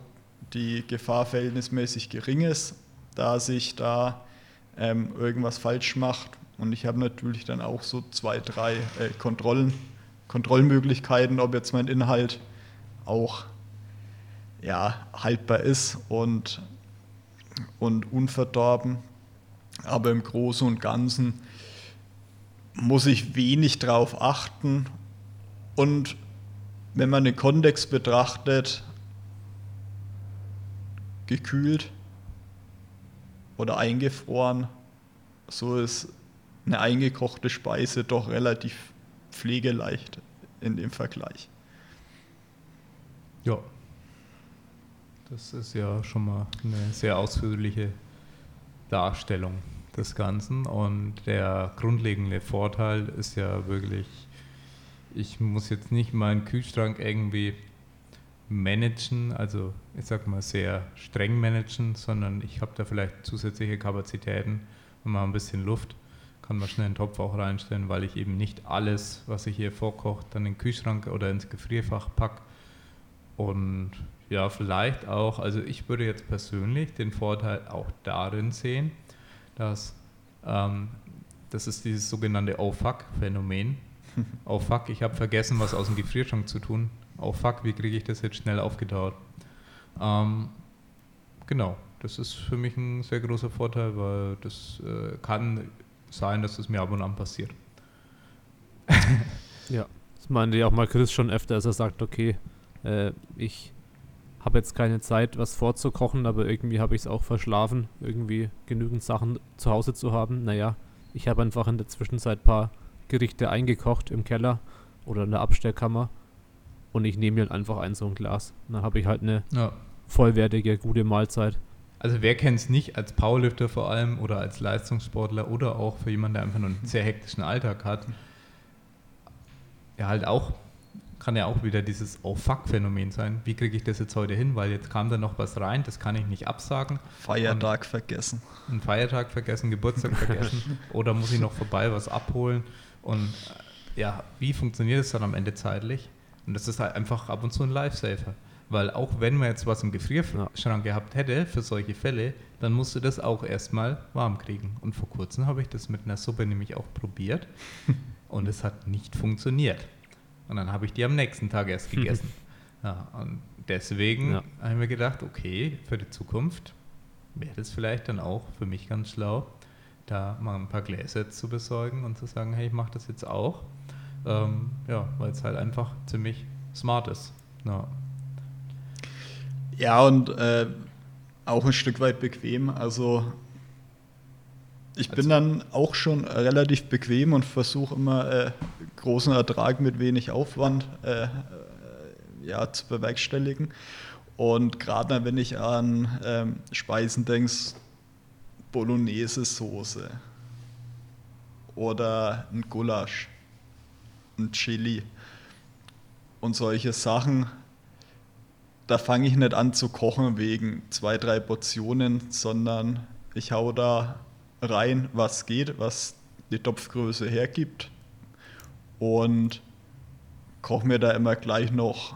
die Gefahr verhältnismäßig gering ist, da sich da ähm, irgendwas falsch macht. Und ich habe natürlich dann auch so zwei, drei äh, Kontrollen, Kontrollmöglichkeiten, ob jetzt mein Inhalt auch ja, haltbar ist und, und unverdorben. Aber im Großen und Ganzen muss ich wenig darauf achten. Und wenn man den Kontext betrachtet, gekühlt oder eingefroren, so ist eine eingekochte Speise doch relativ pflegeleicht in dem Vergleich. Ja, das ist ja schon mal eine sehr ausführliche Darstellung des Ganzen. Und der grundlegende Vorteil ist ja wirklich, ich muss jetzt nicht meinen Kühlschrank irgendwie managen, also ich sag mal sehr streng managen, sondern ich habe da vielleicht zusätzliche Kapazitäten und mal ein bisschen Luft, kann man schnell einen Topf auch reinstellen, weil ich eben nicht alles, was ich hier vorkoche, dann in den Kühlschrank oder ins Gefrierfach packe. Und ja, vielleicht auch, also ich würde jetzt persönlich den Vorteil auch darin sehen, dass ähm, das ist dieses sogenannte Oh fuck-Phänomen. oh (laughs) fuck, ich habe vergessen, was aus dem Gefrierschrank zu tun. Oh fuck, wie kriege ich das jetzt schnell aufgetaut? Ähm, genau, das ist für mich ein sehr großer Vorteil, weil das äh, kann sein, dass es mir ab und an passiert. (laughs) ja, das meinte ja auch mal Chris schon öfter, dass er sagt, okay, äh, ich habe jetzt keine Zeit, was vorzukochen, aber irgendwie habe ich es auch verschlafen, irgendwie genügend Sachen zu Hause zu haben. Naja, ich habe einfach in der Zwischenzeit ein paar Gerichte eingekocht im Keller oder in der Abstellkammer und ich nehme mir halt einfach ein so ein Glas. dann habe ich halt eine ja. vollwertige, gute Mahlzeit. Also wer kennt es nicht als Powerlifter vor allem oder als Leistungssportler oder auch für jemanden, der einfach nur einen sehr hektischen Alltag hat, ja halt auch, kann ja auch wieder dieses Oh fuck-Phänomen sein. Wie kriege ich das jetzt heute hin? Weil jetzt kam da noch was rein, das kann ich nicht absagen. Feiertag Und vergessen. Einen Feiertag vergessen, Geburtstag vergessen (laughs) oder muss ich noch vorbei was abholen? Und ja, wie funktioniert es dann am Ende zeitlich? Und das ist halt einfach ab und zu ein Lifesaver. Weil auch wenn man jetzt was im Gefrierschrank gehabt hätte für solche Fälle, dann musst du das auch erstmal warm kriegen. Und vor kurzem habe ich das mit einer Suppe nämlich auch probiert (laughs) und es hat nicht funktioniert. Und dann habe ich die am nächsten Tag erst gegessen. (laughs) ja, und deswegen ja. habe ich mir gedacht, okay, für die Zukunft wäre das vielleicht dann auch für mich ganz schlau, da mal ein paar Gläser zu besorgen und zu sagen, hey, ich mache das jetzt auch. Ähm, ja, weil es halt einfach ziemlich smart ist. Ja. Ja, und äh, auch ein Stück weit bequem. Also ich bin also dann auch schon relativ bequem und versuche immer äh, großen Ertrag mit wenig Aufwand äh, äh ja, zu bewerkstelligen. Und gerade wenn ich an ähm, Speisen denke, Bolognese-Soße oder ein Gulasch, ein Chili und solche Sachen, da fange ich nicht an zu kochen wegen zwei, drei Portionen, sondern ich hau da rein, was geht, was die Topfgröße hergibt und koche mir da immer gleich noch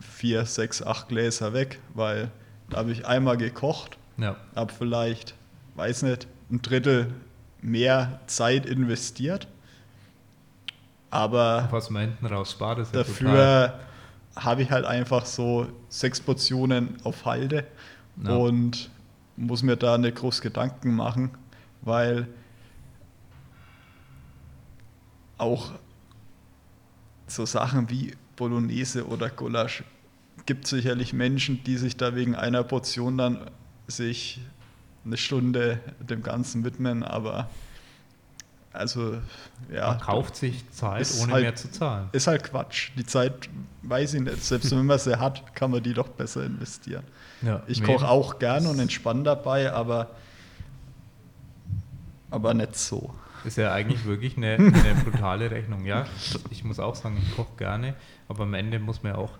vier, sechs, acht Gläser weg, weil da habe ich einmal gekocht, ja. habe vielleicht, weiß nicht, ein Drittel mehr Zeit investiert. Aber was man hinten raus spart, ist ja dafür habe ich halt einfach so sechs Portionen auf Halde ja. und muss mir da nicht groß Gedanken machen, weil auch so Sachen wie Bolognese oder Gulasch gibt sicherlich Menschen, die sich da wegen einer Portion dann sich eine Stunde dem Ganzen widmen, aber also, ja. Man kauft sich Zeit, ohne halt, mehr zu zahlen. Ist halt Quatsch. Die Zeit, weiß ich nicht. Selbst wenn man sie hat, kann man die doch besser investieren. Ja, ich koche auch gern und entspanne dabei, aber, aber nicht so. Ist ja eigentlich wirklich eine, (laughs) eine brutale Rechnung. Ja, ich muss auch sagen, ich koche gerne, aber am Ende muss man auch,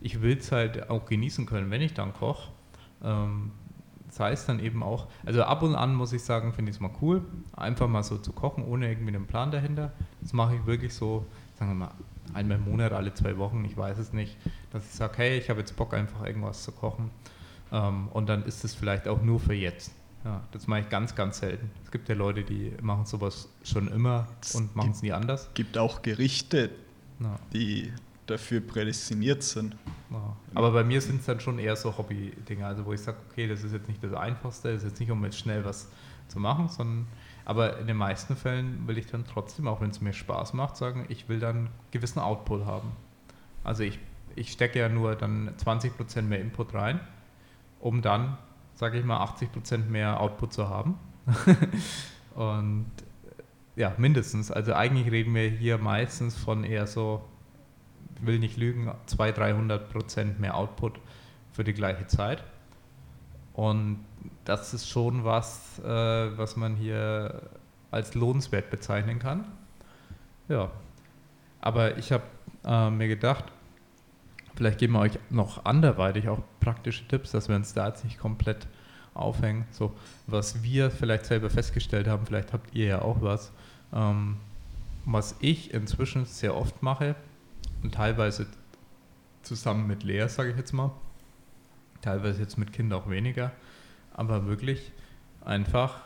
ich will es halt auch genießen können, wenn ich dann koche. Ähm, sei es dann eben auch, also ab und an muss ich sagen, finde ich es mal cool, einfach mal so zu kochen, ohne irgendwie einen Plan dahinter. Das mache ich wirklich so, sagen wir mal, einmal im Monat, alle zwei Wochen, ich weiß es nicht, dass ich sage, hey, ich habe jetzt Bock, einfach irgendwas zu kochen. Ähm, und dann ist es vielleicht auch nur für jetzt. Ja, das mache ich ganz, ganz selten. Es gibt ja Leute, die machen sowas schon immer und machen es nie anders. Es gibt auch Gerichte, ja. die dafür prädestiniert sind. Ja. Aber bei mir sind es dann schon eher so Hobby-Dinge, also wo ich sage, okay, das ist jetzt nicht das Einfachste, das ist jetzt nicht, um jetzt schnell was zu machen, sondern aber in den meisten Fällen will ich dann trotzdem, auch wenn es mir Spaß macht, sagen, ich will dann gewissen Output haben. Also ich, ich stecke ja nur dann 20% mehr Input rein, um dann, sage ich mal, 80% mehr Output zu haben. (laughs) Und ja, mindestens. Also eigentlich reden wir hier meistens von eher so will nicht lügen, 200, 300 Prozent mehr Output für die gleiche Zeit. Und das ist schon was, äh, was man hier als lohnenswert bezeichnen kann. Ja, aber ich habe äh, mir gedacht, vielleicht geben wir euch noch anderweitig auch praktische Tipps, dass wir uns da jetzt nicht komplett aufhängen. So, was wir vielleicht selber festgestellt haben, vielleicht habt ihr ja auch was. Ähm, was ich inzwischen sehr oft mache, und teilweise zusammen mit Lea, sage ich jetzt mal. Teilweise jetzt mit Kind auch weniger. Aber wirklich einfach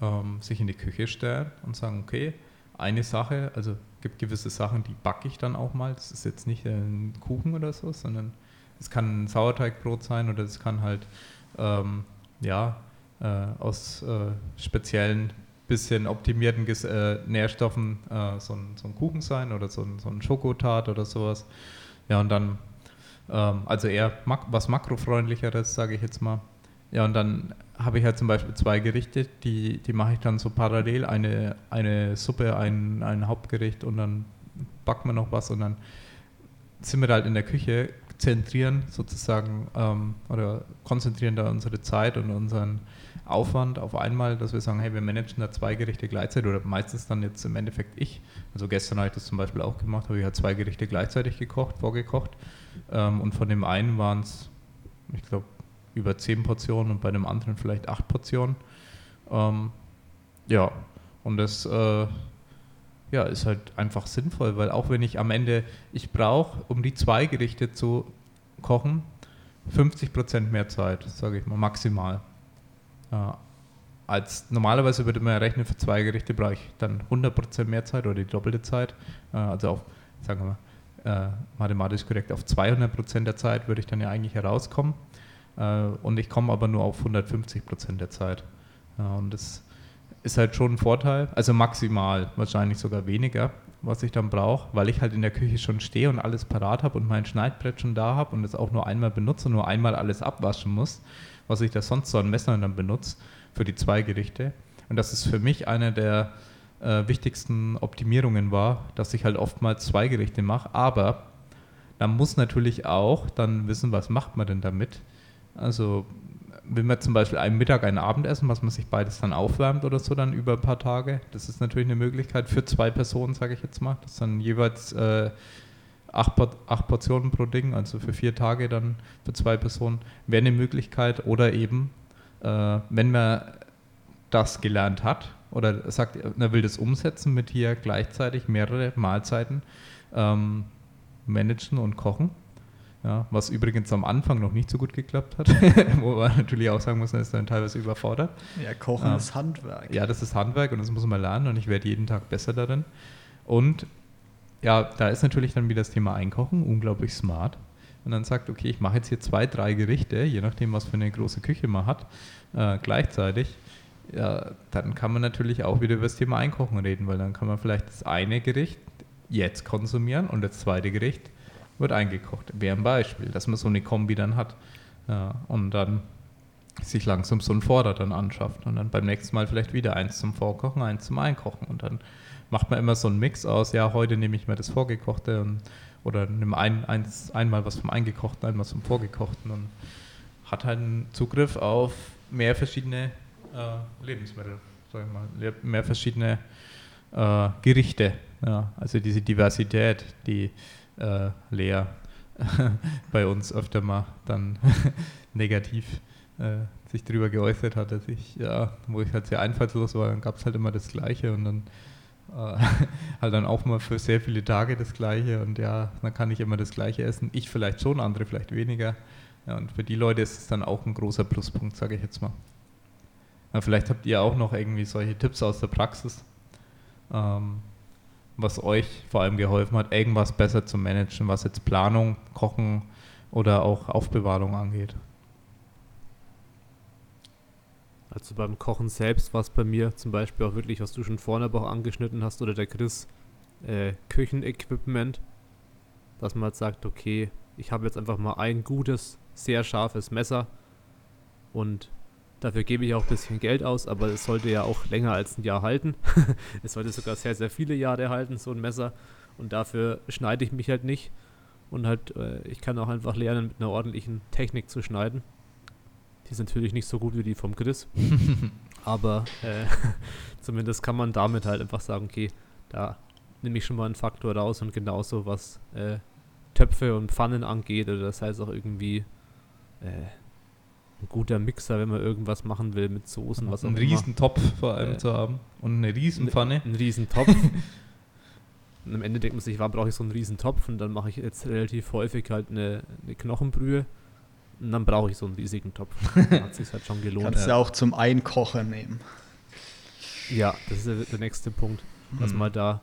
ähm, sich in die Küche stellen und sagen, okay, eine Sache, also gibt gewisse Sachen, die backe ich dann auch mal. Das ist jetzt nicht ein Kuchen oder so, sondern es kann ein Sauerteigbrot sein oder es kann halt ähm, ja äh, aus äh, speziellen bisschen optimierten äh, Nährstoffen äh, so, ein, so, ein, Kuchen sein oder so ein, so ein Schokotart oder sowas. Ja, und dann, ähm, also eher mak was makrofreundlicheres, sage ich jetzt mal. Ja, und dann habe ich halt zum Beispiel zwei Gerichte, die, die mache ich dann so parallel. Eine, eine Suppe, ein, ein Hauptgericht und dann backen wir noch was und dann sind wir halt in der Küche, zentrieren sozusagen ähm, oder konzentrieren da unsere Zeit und unseren Aufwand auf einmal, dass wir sagen, hey, wir managen da zwei Gerichte gleichzeitig oder meistens dann jetzt im Endeffekt ich. Also gestern habe ich das zum Beispiel auch gemacht, habe ich halt zwei Gerichte gleichzeitig gekocht, vorgekocht ähm, und von dem einen waren es, ich glaube, über zehn Portionen und bei dem anderen vielleicht acht Portionen. Ähm, ja, und das äh, ja, ist halt einfach sinnvoll, weil auch wenn ich am Ende, ich brauche, um die zwei Gerichte zu kochen, 50 Prozent mehr Zeit, sage ich mal, maximal. Ja, als normalerweise würde man rechnen, für zwei Gerichte brauche ich dann 100 Prozent mehr Zeit oder die doppelte Zeit. Äh, also auf, sagen wir mal, äh, mathematisch korrekt, auf 200 Prozent der Zeit würde ich dann ja eigentlich herauskommen. Äh, und ich komme aber nur auf 150 Prozent der Zeit. Und das ist halt schon ein Vorteil. Also maximal, wahrscheinlich sogar weniger, was ich dann brauche, weil ich halt in der Küche schon stehe und alles parat habe und mein Schneidbrett schon da habe und es auch nur einmal benutze und nur einmal alles abwaschen muss, was ich da sonst so an Messern dann benutze für die zwei Gerichte. Und das ist für mich eine der äh, wichtigsten Optimierungen war, dass ich halt oftmals zwei Gerichte mache, aber man muss natürlich auch dann wissen, was macht man denn damit. Also will man zum Beispiel einen Mittag, einen Abend essen, was man sich beides dann aufwärmt oder so dann über ein paar Tage. Das ist natürlich eine Möglichkeit für zwei Personen, sage ich jetzt mal. Das sind jeweils äh, acht, acht, Portionen pro Ding, also für vier Tage dann für zwei Personen, wäre eine Möglichkeit. Oder eben, äh, wenn man das gelernt hat oder sagt, er will das umsetzen mit hier gleichzeitig mehrere Mahlzeiten ähm, managen und kochen ja, was übrigens am Anfang noch nicht so gut geklappt hat, (laughs) wo man natürlich auch sagen muss, man ist dann teilweise überfordert. Ja, Kochen ähm, ist Handwerk. Ja, das ist Handwerk und das muss man lernen und ich werde jeden Tag besser darin. Und ja, da ist natürlich dann wieder das Thema Einkochen unglaublich smart. Und dann sagt, okay, ich mache jetzt hier zwei, drei Gerichte, je nachdem, was für eine große Küche man hat, äh, gleichzeitig. Ja, dann kann man natürlich auch wieder über das Thema Einkochen reden, weil dann kann man vielleicht das eine Gericht jetzt konsumieren und das zweite Gericht wird eingekocht. Wäre ein Beispiel, dass man so eine Kombi dann hat. Ja, und dann sich langsam so ein Vorder dann anschafft und dann beim nächsten Mal vielleicht wieder eins zum Vorkochen, eins zum Einkochen und dann macht man immer so einen Mix aus, ja, heute nehme ich mir das Vorgekochte und, oder nehme ein, eins, einmal was vom Eingekochten, einmal zum Vorgekochten und hat halt einen Zugriff auf mehr verschiedene äh, Lebensmittel, sag ich mal, mehr verschiedene äh, Gerichte. Ja, also diese Diversität, die äh, Lea (laughs) bei uns öfter mal dann (laughs) negativ äh, sich darüber geäußert hat, dass ich, ja, wo ich halt sehr einfallslos war, dann gab es halt immer das Gleiche und dann äh, (laughs) halt dann auch mal für sehr viele Tage das Gleiche und ja, dann kann ich immer das Gleiche essen. Ich vielleicht schon, andere vielleicht weniger. Ja, und für die Leute ist es dann auch ein großer Pluspunkt, sage ich jetzt mal. Ja, vielleicht habt ihr auch noch irgendwie solche Tipps aus der Praxis. Ähm, was euch vor allem geholfen hat, irgendwas besser zu managen, was jetzt Planung, Kochen oder auch Aufbewahrung angeht? Also beim Kochen selbst war es bei mir zum Beispiel auch wirklich, was du schon vorne aber auch angeschnitten hast, oder der Chris, äh, Küchenequipment, dass man halt sagt, okay, ich habe jetzt einfach mal ein gutes, sehr scharfes Messer und Dafür gebe ich auch ein bisschen Geld aus, aber es sollte ja auch länger als ein Jahr halten. (laughs) es sollte sogar sehr, sehr viele Jahre halten, so ein Messer. Und dafür schneide ich mich halt nicht. Und halt, äh, ich kann auch einfach lernen, mit einer ordentlichen Technik zu schneiden. Die ist natürlich nicht so gut wie die vom Chris. (laughs) aber äh, (laughs) zumindest kann man damit halt einfach sagen, okay, da nehme ich schon mal einen Faktor raus und genauso was äh, Töpfe und Pfannen angeht, oder das heißt auch irgendwie äh, ein guter Mixer, wenn man irgendwas machen will mit Soßen, was auch immer. Einen riesen Topf vor allem äh, zu haben und eine Riesenpfanne. Ein, ein riesen Topf. (laughs) und am Ende denkt man sich, warum brauche ich so einen riesen Topf? Und dann mache ich jetzt relativ häufig halt eine, eine Knochenbrühe. Und dann brauche ich so einen riesigen Topf. (laughs) Hat sich halt schon gelohnt. Kannst du ja auch zum Einkochen nehmen. Ja, das ist der, der nächste Punkt, dass hm. man da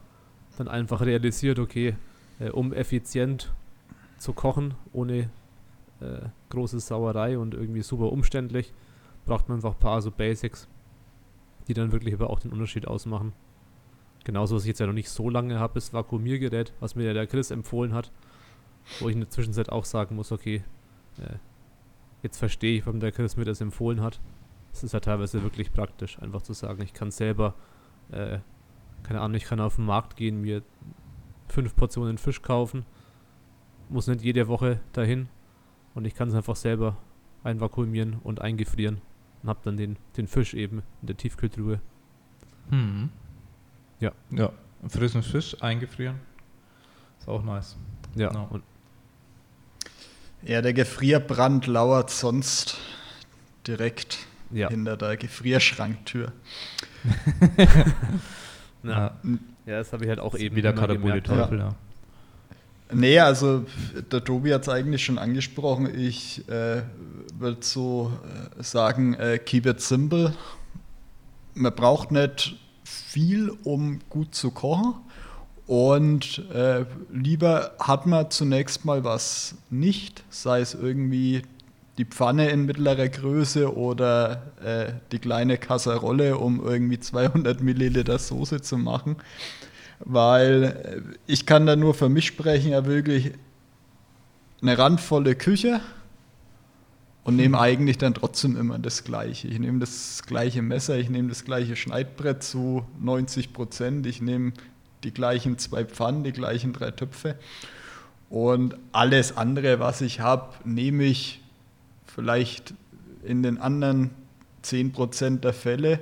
dann einfach realisiert, okay, äh, um effizient zu kochen, ohne äh, große Sauerei und irgendwie super umständlich. Braucht man einfach ein paar so Basics, die dann wirklich aber auch den Unterschied ausmachen. Genauso, was ich jetzt ja noch nicht so lange habe, ist Vakuumiergerät, was mir ja der Chris empfohlen hat, wo ich in der Zwischenzeit auch sagen muss, okay, äh, jetzt verstehe ich, warum der Chris mir das empfohlen hat. Es ist ja teilweise wirklich praktisch, einfach zu sagen, ich kann selber, äh, keine Ahnung, ich kann auf den Markt gehen, mir fünf Portionen Fisch kaufen muss nicht jede Woche dahin und ich kann es einfach selber einvakuumieren und eingefrieren und habe dann den, den Fisch eben in der Tiefkühltruhe. Hm. Ja. Ja, frischen Fisch eingefrieren. Ist auch nice. Ja, Ja. und Ja, der Gefrierbrand lauert sonst direkt ja. hinter der Gefrierschranktür. (laughs) Ja. ja, das habe ich halt auch eben wieder gemerkt. Teufel, ja. Nee, also der Tobi hat es eigentlich schon angesprochen. Ich äh, würde so äh, sagen, äh, keep it simple. Man braucht nicht viel, um gut zu kochen. Und äh, lieber hat man zunächst mal was nicht, sei es irgendwie die Pfanne in mittlerer Größe oder äh, die kleine Kasserolle, um irgendwie 200 Milliliter Soße zu machen. Weil äh, ich kann da nur für mich sprechen, ja wirklich eine randvolle Küche und nehme eigentlich dann trotzdem immer das Gleiche. Ich nehme das gleiche Messer, ich nehme das gleiche Schneidbrett zu 90 Prozent, ich nehme die gleichen zwei Pfannen, die gleichen drei Töpfe und alles andere, was ich habe, nehme ich vielleicht in den anderen 10 Prozent der Fälle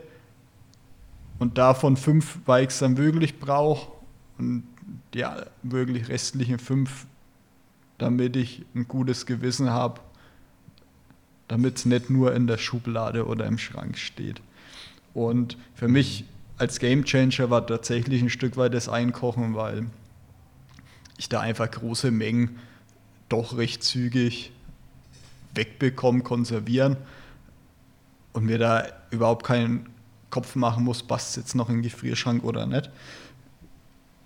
und davon fünf, weil ich es dann wirklich brauche und die wirklich restlichen fünf, damit ich ein gutes Gewissen habe, damit es nicht nur in der Schublade oder im Schrank steht. Und für mich als Game Changer war tatsächlich ein Stück weit das Einkochen, weil ich da einfach große Mengen doch recht zügig wegbekomme, konservieren und mir da überhaupt keinen Kopf machen muss, passt es jetzt noch in den Gefrierschrank oder nicht.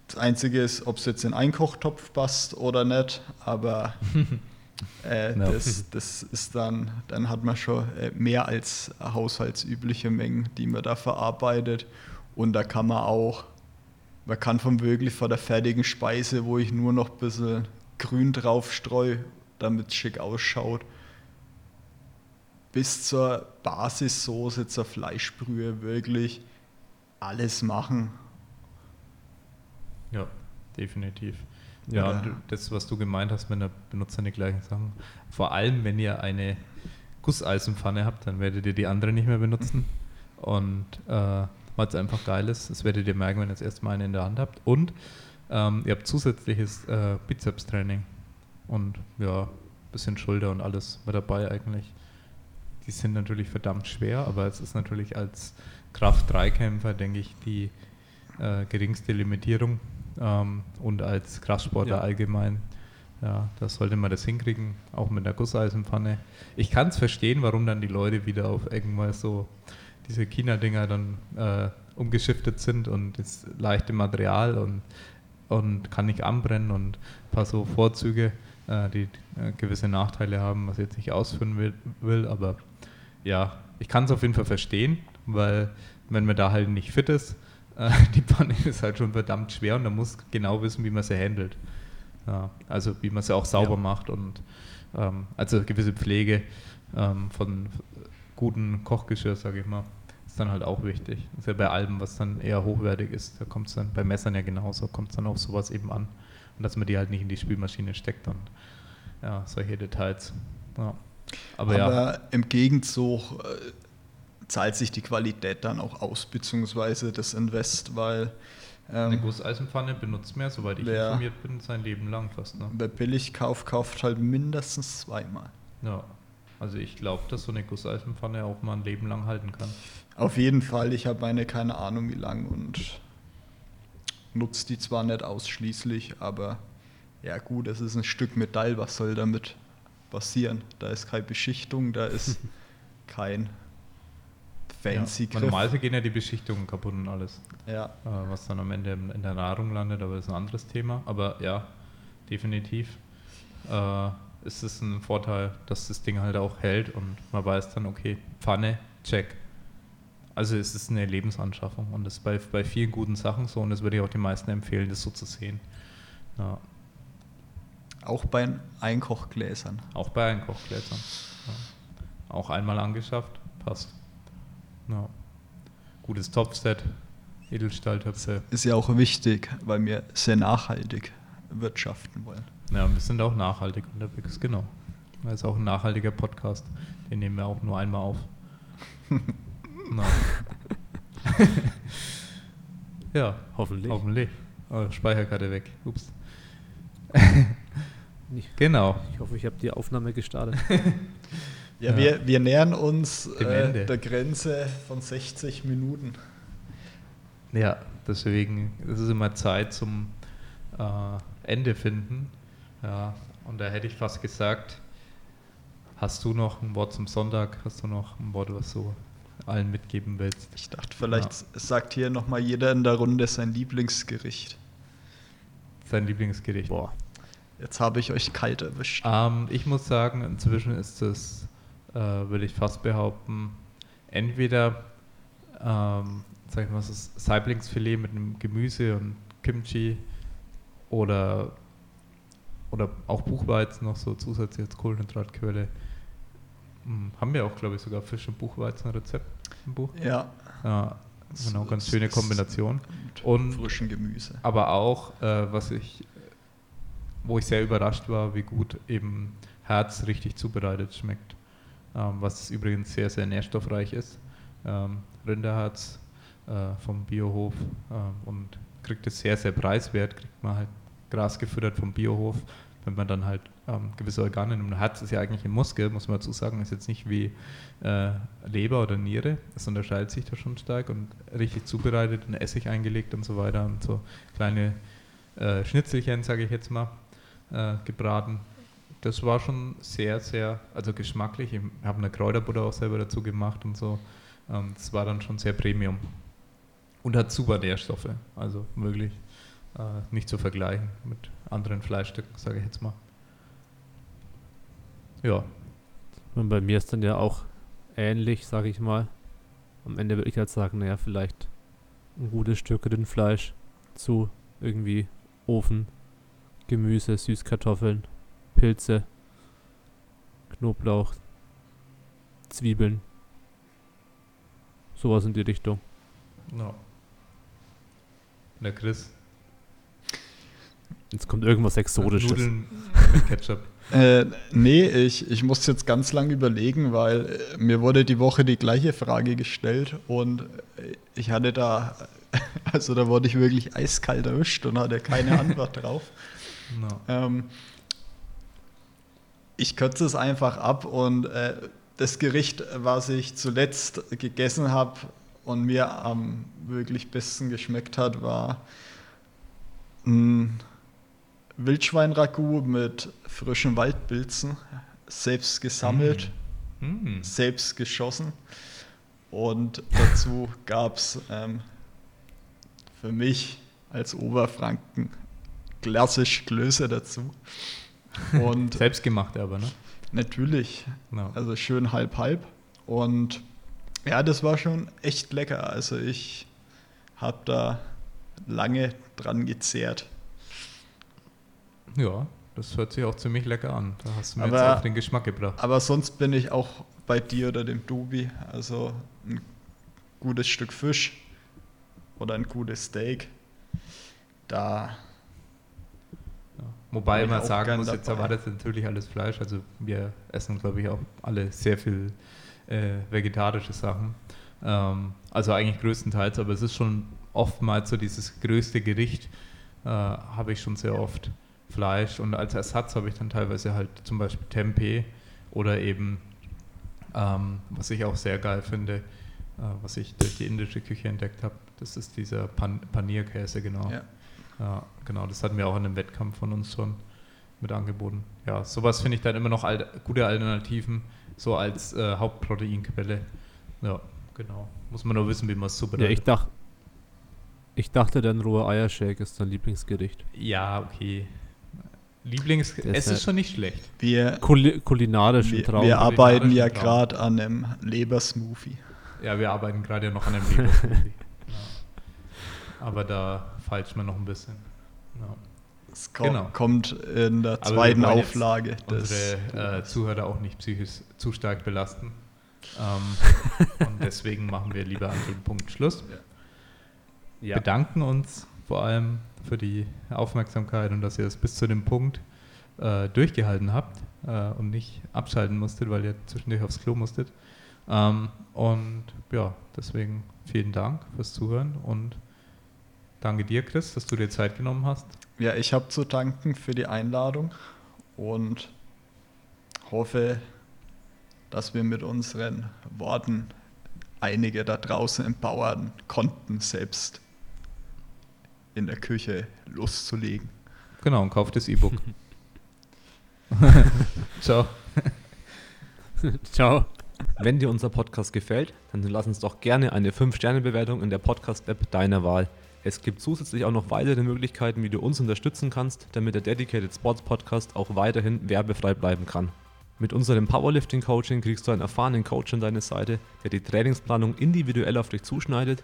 Das Einzige ist, ob es jetzt in einen Kochtopf passt oder nicht, aber (laughs) äh, Ja. das, das ist dann, dann hat man schon äh, mehr als haushaltsübliche Mengen, die man da verarbeitet. Und da kann man auch, man kann von wirklich von der fertigen Speise, wo ich nur noch ein bisschen Grün drauf streue, damit es schick ausschaut, bis zur Basissoße, zur Fleischbrühe wirklich alles machen. Ja, definitiv. Ja, und das, was du gemeint hast, wenn er benutzt die gleichen Sachen. Vor allem, wenn ihr eine Gusseisenpfanne habt, dann werdet ihr die andere nicht mehr benutzen. Und äh, weil es einfach geil ist, das werdet ihr merken, wenn ihr das erste Mal eine in der Hand habt. Und ähm, ihr habt zusätzliches äh, Bizeps-Training. Und ja, ein bisschen Schulter und alles mit dabei eigentlich. Die sind natürlich verdammt schwer, aber es ist natürlich als Kraft-3-Kämpfer, denke ich, die äh, geringste Limitierung ähm, und als Kraftsportler Ja. allgemein. Ja, da sollte man das hinkriegen, auch mit der Gusseisenpfanne. Ich kann es verstehen, warum dann die Leute wieder auf irgendwas so diese China-Dinger dann äh, umgeschiftet sind und das leichte Material und, und kann nicht anbrennen und ein paar so Vorzüge, äh, die äh, gewisse Nachteile haben, was ich jetzt nicht ausführen will, will aber ja, ich kann es auf jeden Fall verstehen, weil wenn man da halt nicht fit ist, äh, (laughs) die Pfanne ist halt schon verdammt schwer und man muss genau wissen, wie man sie handelt. Ja, also wie man sie auch sauber Ja. macht und ähm, also gewisse Pflege ähm, von guten Kochgeschirr, sage ich mal, ist dann halt auch wichtig. Das ist ja bei allem, was dann eher hochwertig ist, da kommt es dann bei Messern ja genauso, kommt es dann auf sowas eben an. Und dass man die halt nicht in die Spülmaschine steckt und ja, solche Details. Ja. Aber, Aber, ja, im Gegenzug äh, zahlt sich die Qualität dann auch aus, beziehungsweise das Invest, weil eine ähm, Gusseisenpfanne benutzt man, soweit ich informiert bin, sein Leben lang fast. Ne? wer billig kauft, kauft halt mindestens zweimal. Ja. Also ich glaube, dass so eine Gusseisenpfanne auch mal ein Leben lang halten kann. Auf jeden Fall, ich habe eine keine Ahnung wie lang und nutze die zwar nicht ausschließlich, aber ja gut, es ist ein Stück Metall, was soll damit passieren? Da ist keine Beschichtung, da ist (laughs) kein fancy ja. Normalerweise gehen ja die Beschichtungen kaputt und alles, Ja, äh, was dann am Ende in in der Nahrung landet, aber das ist ein anderes Thema. Aber ja, definitiv äh, ist es ein Vorteil, dass das Ding halt auch hält und man weiß dann, okay, Pfanne, check. Also es ist eine Lebensanschaffung und das ist bei, bei vielen guten Sachen so und das würde ich auch den meisten empfehlen, das so zu sehen. Ja. auch bei Einkochgläsern. Auch bei Einkochgläsern. Ja. Auch einmal angeschafft, passt. Ja. Gutes Topfset, Edelstahltöpfe. Ist ja auch wichtig, weil wir sehr nachhaltig wirtschaften wollen. Ja, wir sind auch nachhaltig unterwegs, genau. Das ist auch ein nachhaltiger Podcast. Den nehmen wir auch nur einmal auf. (laughs) (laughs) ja, hoffentlich. Hoffentlich. Oh, Speicherkarte weg. Ups. (laughs) genau. Ich hoffe, ich habe die Aufnahme gestartet. ja, ja, Wir, wir nähern uns äh, der Grenze von 60 Minuten. Ja, deswegen ist es immer Zeit zum äh, Ende finden. Ja, und da hätte ich fast gesagt, hast du noch ein Wort zum Sonntag? Hast du noch ein Wort, was du allen mitgeben willst? Ich dachte, vielleicht ja. sagt hier nochmal jeder in der Runde sein Lieblingsgericht. Sein Lieblingsgericht. Boah. Jetzt habe ich euch kalt erwischt. Ähm, ich muss sagen, inzwischen ist es, äh, würde ich fast behaupten, entweder ähm, sag ich mal, das Saiblingsfilet mit einem Gemüse und Kimchi oder, oder auch Buchweizen noch so zusätzlich als Kohlenhydratquelle. Hm, haben wir auch, glaube ich, sogar Fisch- und Buchweizen-Rezept im Buch. Ja. ja genau, ganz schöne Kombination. Und frischen Gemüse. Aber auch, äh, was ich, wo ich sehr überrascht war, wie gut eben Herz richtig zubereitet schmeckt. Ähm, was übrigens sehr, sehr nährstoffreich ist. Ähm, Rinderherz äh, vom Biohof äh, und kriegt es sehr, sehr preiswert, kriegt man halt Gras gefüttert vom Biohof, wenn man dann halt ähm, gewisse Organe nimmt. Herz ist ja eigentlich ein Muskel, muss man dazu sagen, ist jetzt nicht wie äh, Leber oder Niere, es unterscheidet sich da schon stark und richtig zubereitet, in Essig eingelegt und so weiter und so kleine äh, Schnitzelchen, sage ich jetzt mal, äh, gebraten. Das war schon sehr, sehr, also geschmacklich. Ich habe eine Kräuterbutter auch selber dazu gemacht und so. Ähm, das war dann schon sehr Premium und hat super Nährstoffe. Also wirklich äh, nicht zu vergleichen mit anderen Fleischstücken, sage ich jetzt mal. Ja. Und bei mir ist dann ja auch ähnlich, sage ich mal. Am Ende würde ich halt sagen, naja, vielleicht ein gutes Stück Rindfleisch zu irgendwie Ofen, Gemüse, Süßkartoffeln, Pilze, Knoblauch, Zwiebeln. Sowas in die Richtung. No. Der Chris. Jetzt kommt irgendwas Exotisches. Nudeln mit Ketchup. (laughs) Äh, nee, ich, ich muss jetzt ganz lange überlegen, weil äh, mir wurde die Woche die gleiche Frage gestellt und äh, ich hatte da, (laughs) also da wurde ich wirklich eiskalt erwischt und hatte keine (laughs) Antwort drauf. No. Ähm, ich kürze es einfach ab und äh, das Gericht, was ich zuletzt gegessen habe, und mir am wirklich besten geschmeckt hat, war ein Wildschweinragout mit frischen Waldpilzen, selbst gesammelt, mm. Mm. selbst geschossen. Und dazu gab es ähm, für mich als Oberfranken klassisch Klöße dazu. Und (laughs) selbst gemacht aber, ne? Natürlich. No. Also schön halb-halb. Und ja, das war schon echt lecker. Also ich habe da lange dran gezehrt. Ja, das hört sich auch ziemlich lecker an. Da hast du mir aber, jetzt auch den Geschmack gebracht. Aber sonst bin ich auch bei dir oder dem Dubi. Also ein gutes Stück Fisch oder ein gutes Steak. Da. Ja. Wobei man sagen muss, dabei. jetzt erwartet natürlich alles Fleisch. Also wir essen, glaube ich, auch alle sehr viel äh, vegetarische Sachen. Ähm, also eigentlich größtenteils, aber es ist schon oftmals so dieses größte Gericht, äh, habe ich schon sehr oft Fleisch und als Ersatz habe ich dann teilweise halt zum Beispiel Tempeh oder eben, ähm, was ich auch sehr geil finde, äh, was ich durch die indische Küche entdeckt habe, das ist dieser Pan Panierkäse, genau. Ja. ja. genau, das hatten wir auch in einem Wettkampf von uns schon mit angeboten. Ja, sowas finde ich dann immer noch al gute Alternativen so als äh, Hauptproteinquelle. Ja, genau. Muss man nur wissen, wie man es zubereitet. Ja, ich dachte, ich dachte, dein roher Eiershake ist dein Lieblingsgericht. Ja, okay. Lieblings es ist schon nicht schlecht. Wir, Kul kulinarischen Traum. Wir arbeiten ja gerade an einem Lebersmoothie. Ja, wir arbeiten gerade ja noch an einem (laughs) Lebersmoothie. ja. Aber da falsch man noch ein bisschen. Ja. Es kommt, genau. kommt in der zweiten Auflage. Unsere äh, Zuhörer auch nicht psychisch zu stark belasten. Ähm, (laughs) und deswegen machen wir lieber an dem Punkt Schluss. Ja. Bedanken uns vor allem für die Aufmerksamkeit und dass ihr es bis zu dem Punkt äh, durchgehalten habt äh, und nicht abschalten musstet, weil ihr zwischendurch aufs Klo musstet. Ähm, und ja, deswegen vielen Dank fürs Zuhören und danke dir, Chris, dass du dir Zeit genommen hast. Ja, ich habe zu danken für die Einladung und hoffe, dass wir mit unseren Worten einige da draußen empowern konnten, selbst in der Küche loszulegen. Genau, und kauft das E-Book. (laughs) (laughs) Ciao. (laughs) Ciao. Wenn dir unser Podcast gefällt, dann lass uns doch gerne eine 5-Sterne-Bewertung in der Podcast-App deiner Wahl. Es gibt zusätzlich auch noch weitere Möglichkeiten, wie du uns unterstützen kannst, damit der Dedicated Sports Podcast auch weiterhin werbefrei bleiben kann. Mit unserem Powerlifting Coaching kriegst du einen erfahrenen Coach an deine Seite, der die Trainingsplanung individuell auf dich zuschneidet,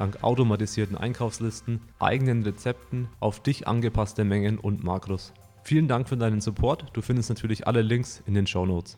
dank automatisierten Einkaufslisten, eigenen Rezepten, auf dich angepasste Mengen und Makros. Vielen Dank für deinen Support. Du findest natürlich alle Links in den Show Notes.